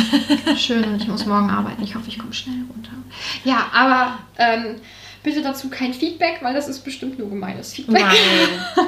Schön und ich muss morgen arbeiten. Ich hoffe, ich komme schnell runter. Ja, aber ähm, bitte dazu kein Feedback, weil das ist bestimmt nur gemeines Feedback. Nein.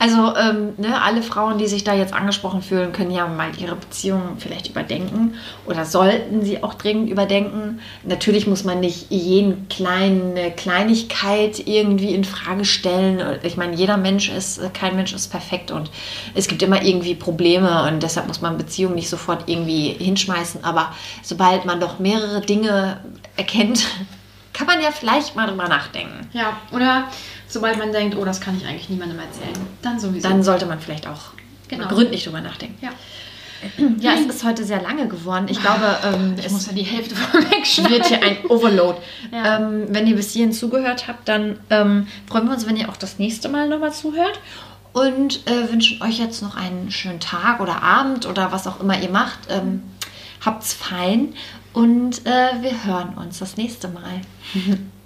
Also, ähm, ne, alle Frauen, die sich da jetzt angesprochen fühlen, können ja mal ihre Beziehung vielleicht überdenken oder sollten sie auch dringend überdenken. Natürlich muss man nicht jeden kleine Kleinigkeit irgendwie in Frage stellen. Ich meine, jeder Mensch ist, kein Mensch ist perfekt und es gibt immer irgendwie Probleme und deshalb muss man Beziehungen nicht sofort irgendwie hinschmeißen. Aber sobald man doch mehrere Dinge erkennt, kann man ja vielleicht mal drüber nachdenken. Ja, oder sobald man denkt, oh, das kann ich eigentlich niemandem erzählen, dann sowieso. Dann sollte man vielleicht auch Genau. gründlich drüber nachdenken. ja. Ja, es ist heute sehr lange geworden. Ich glaube, ähm, Ich es muss ja die Hälfte vorwegschneiden. wird hier ein Overload. Ja. Ähm, wenn ihr bis hierhin zugehört habt, dann ähm, freuen wir uns, wenn ihr auch das nächste Mal nochmal zuhört. Und äh, wünschen euch jetzt noch einen schönen Tag oder Abend oder was auch immer ihr macht. Ähm, habt's fein und äh, wir hören uns das nächste Mal.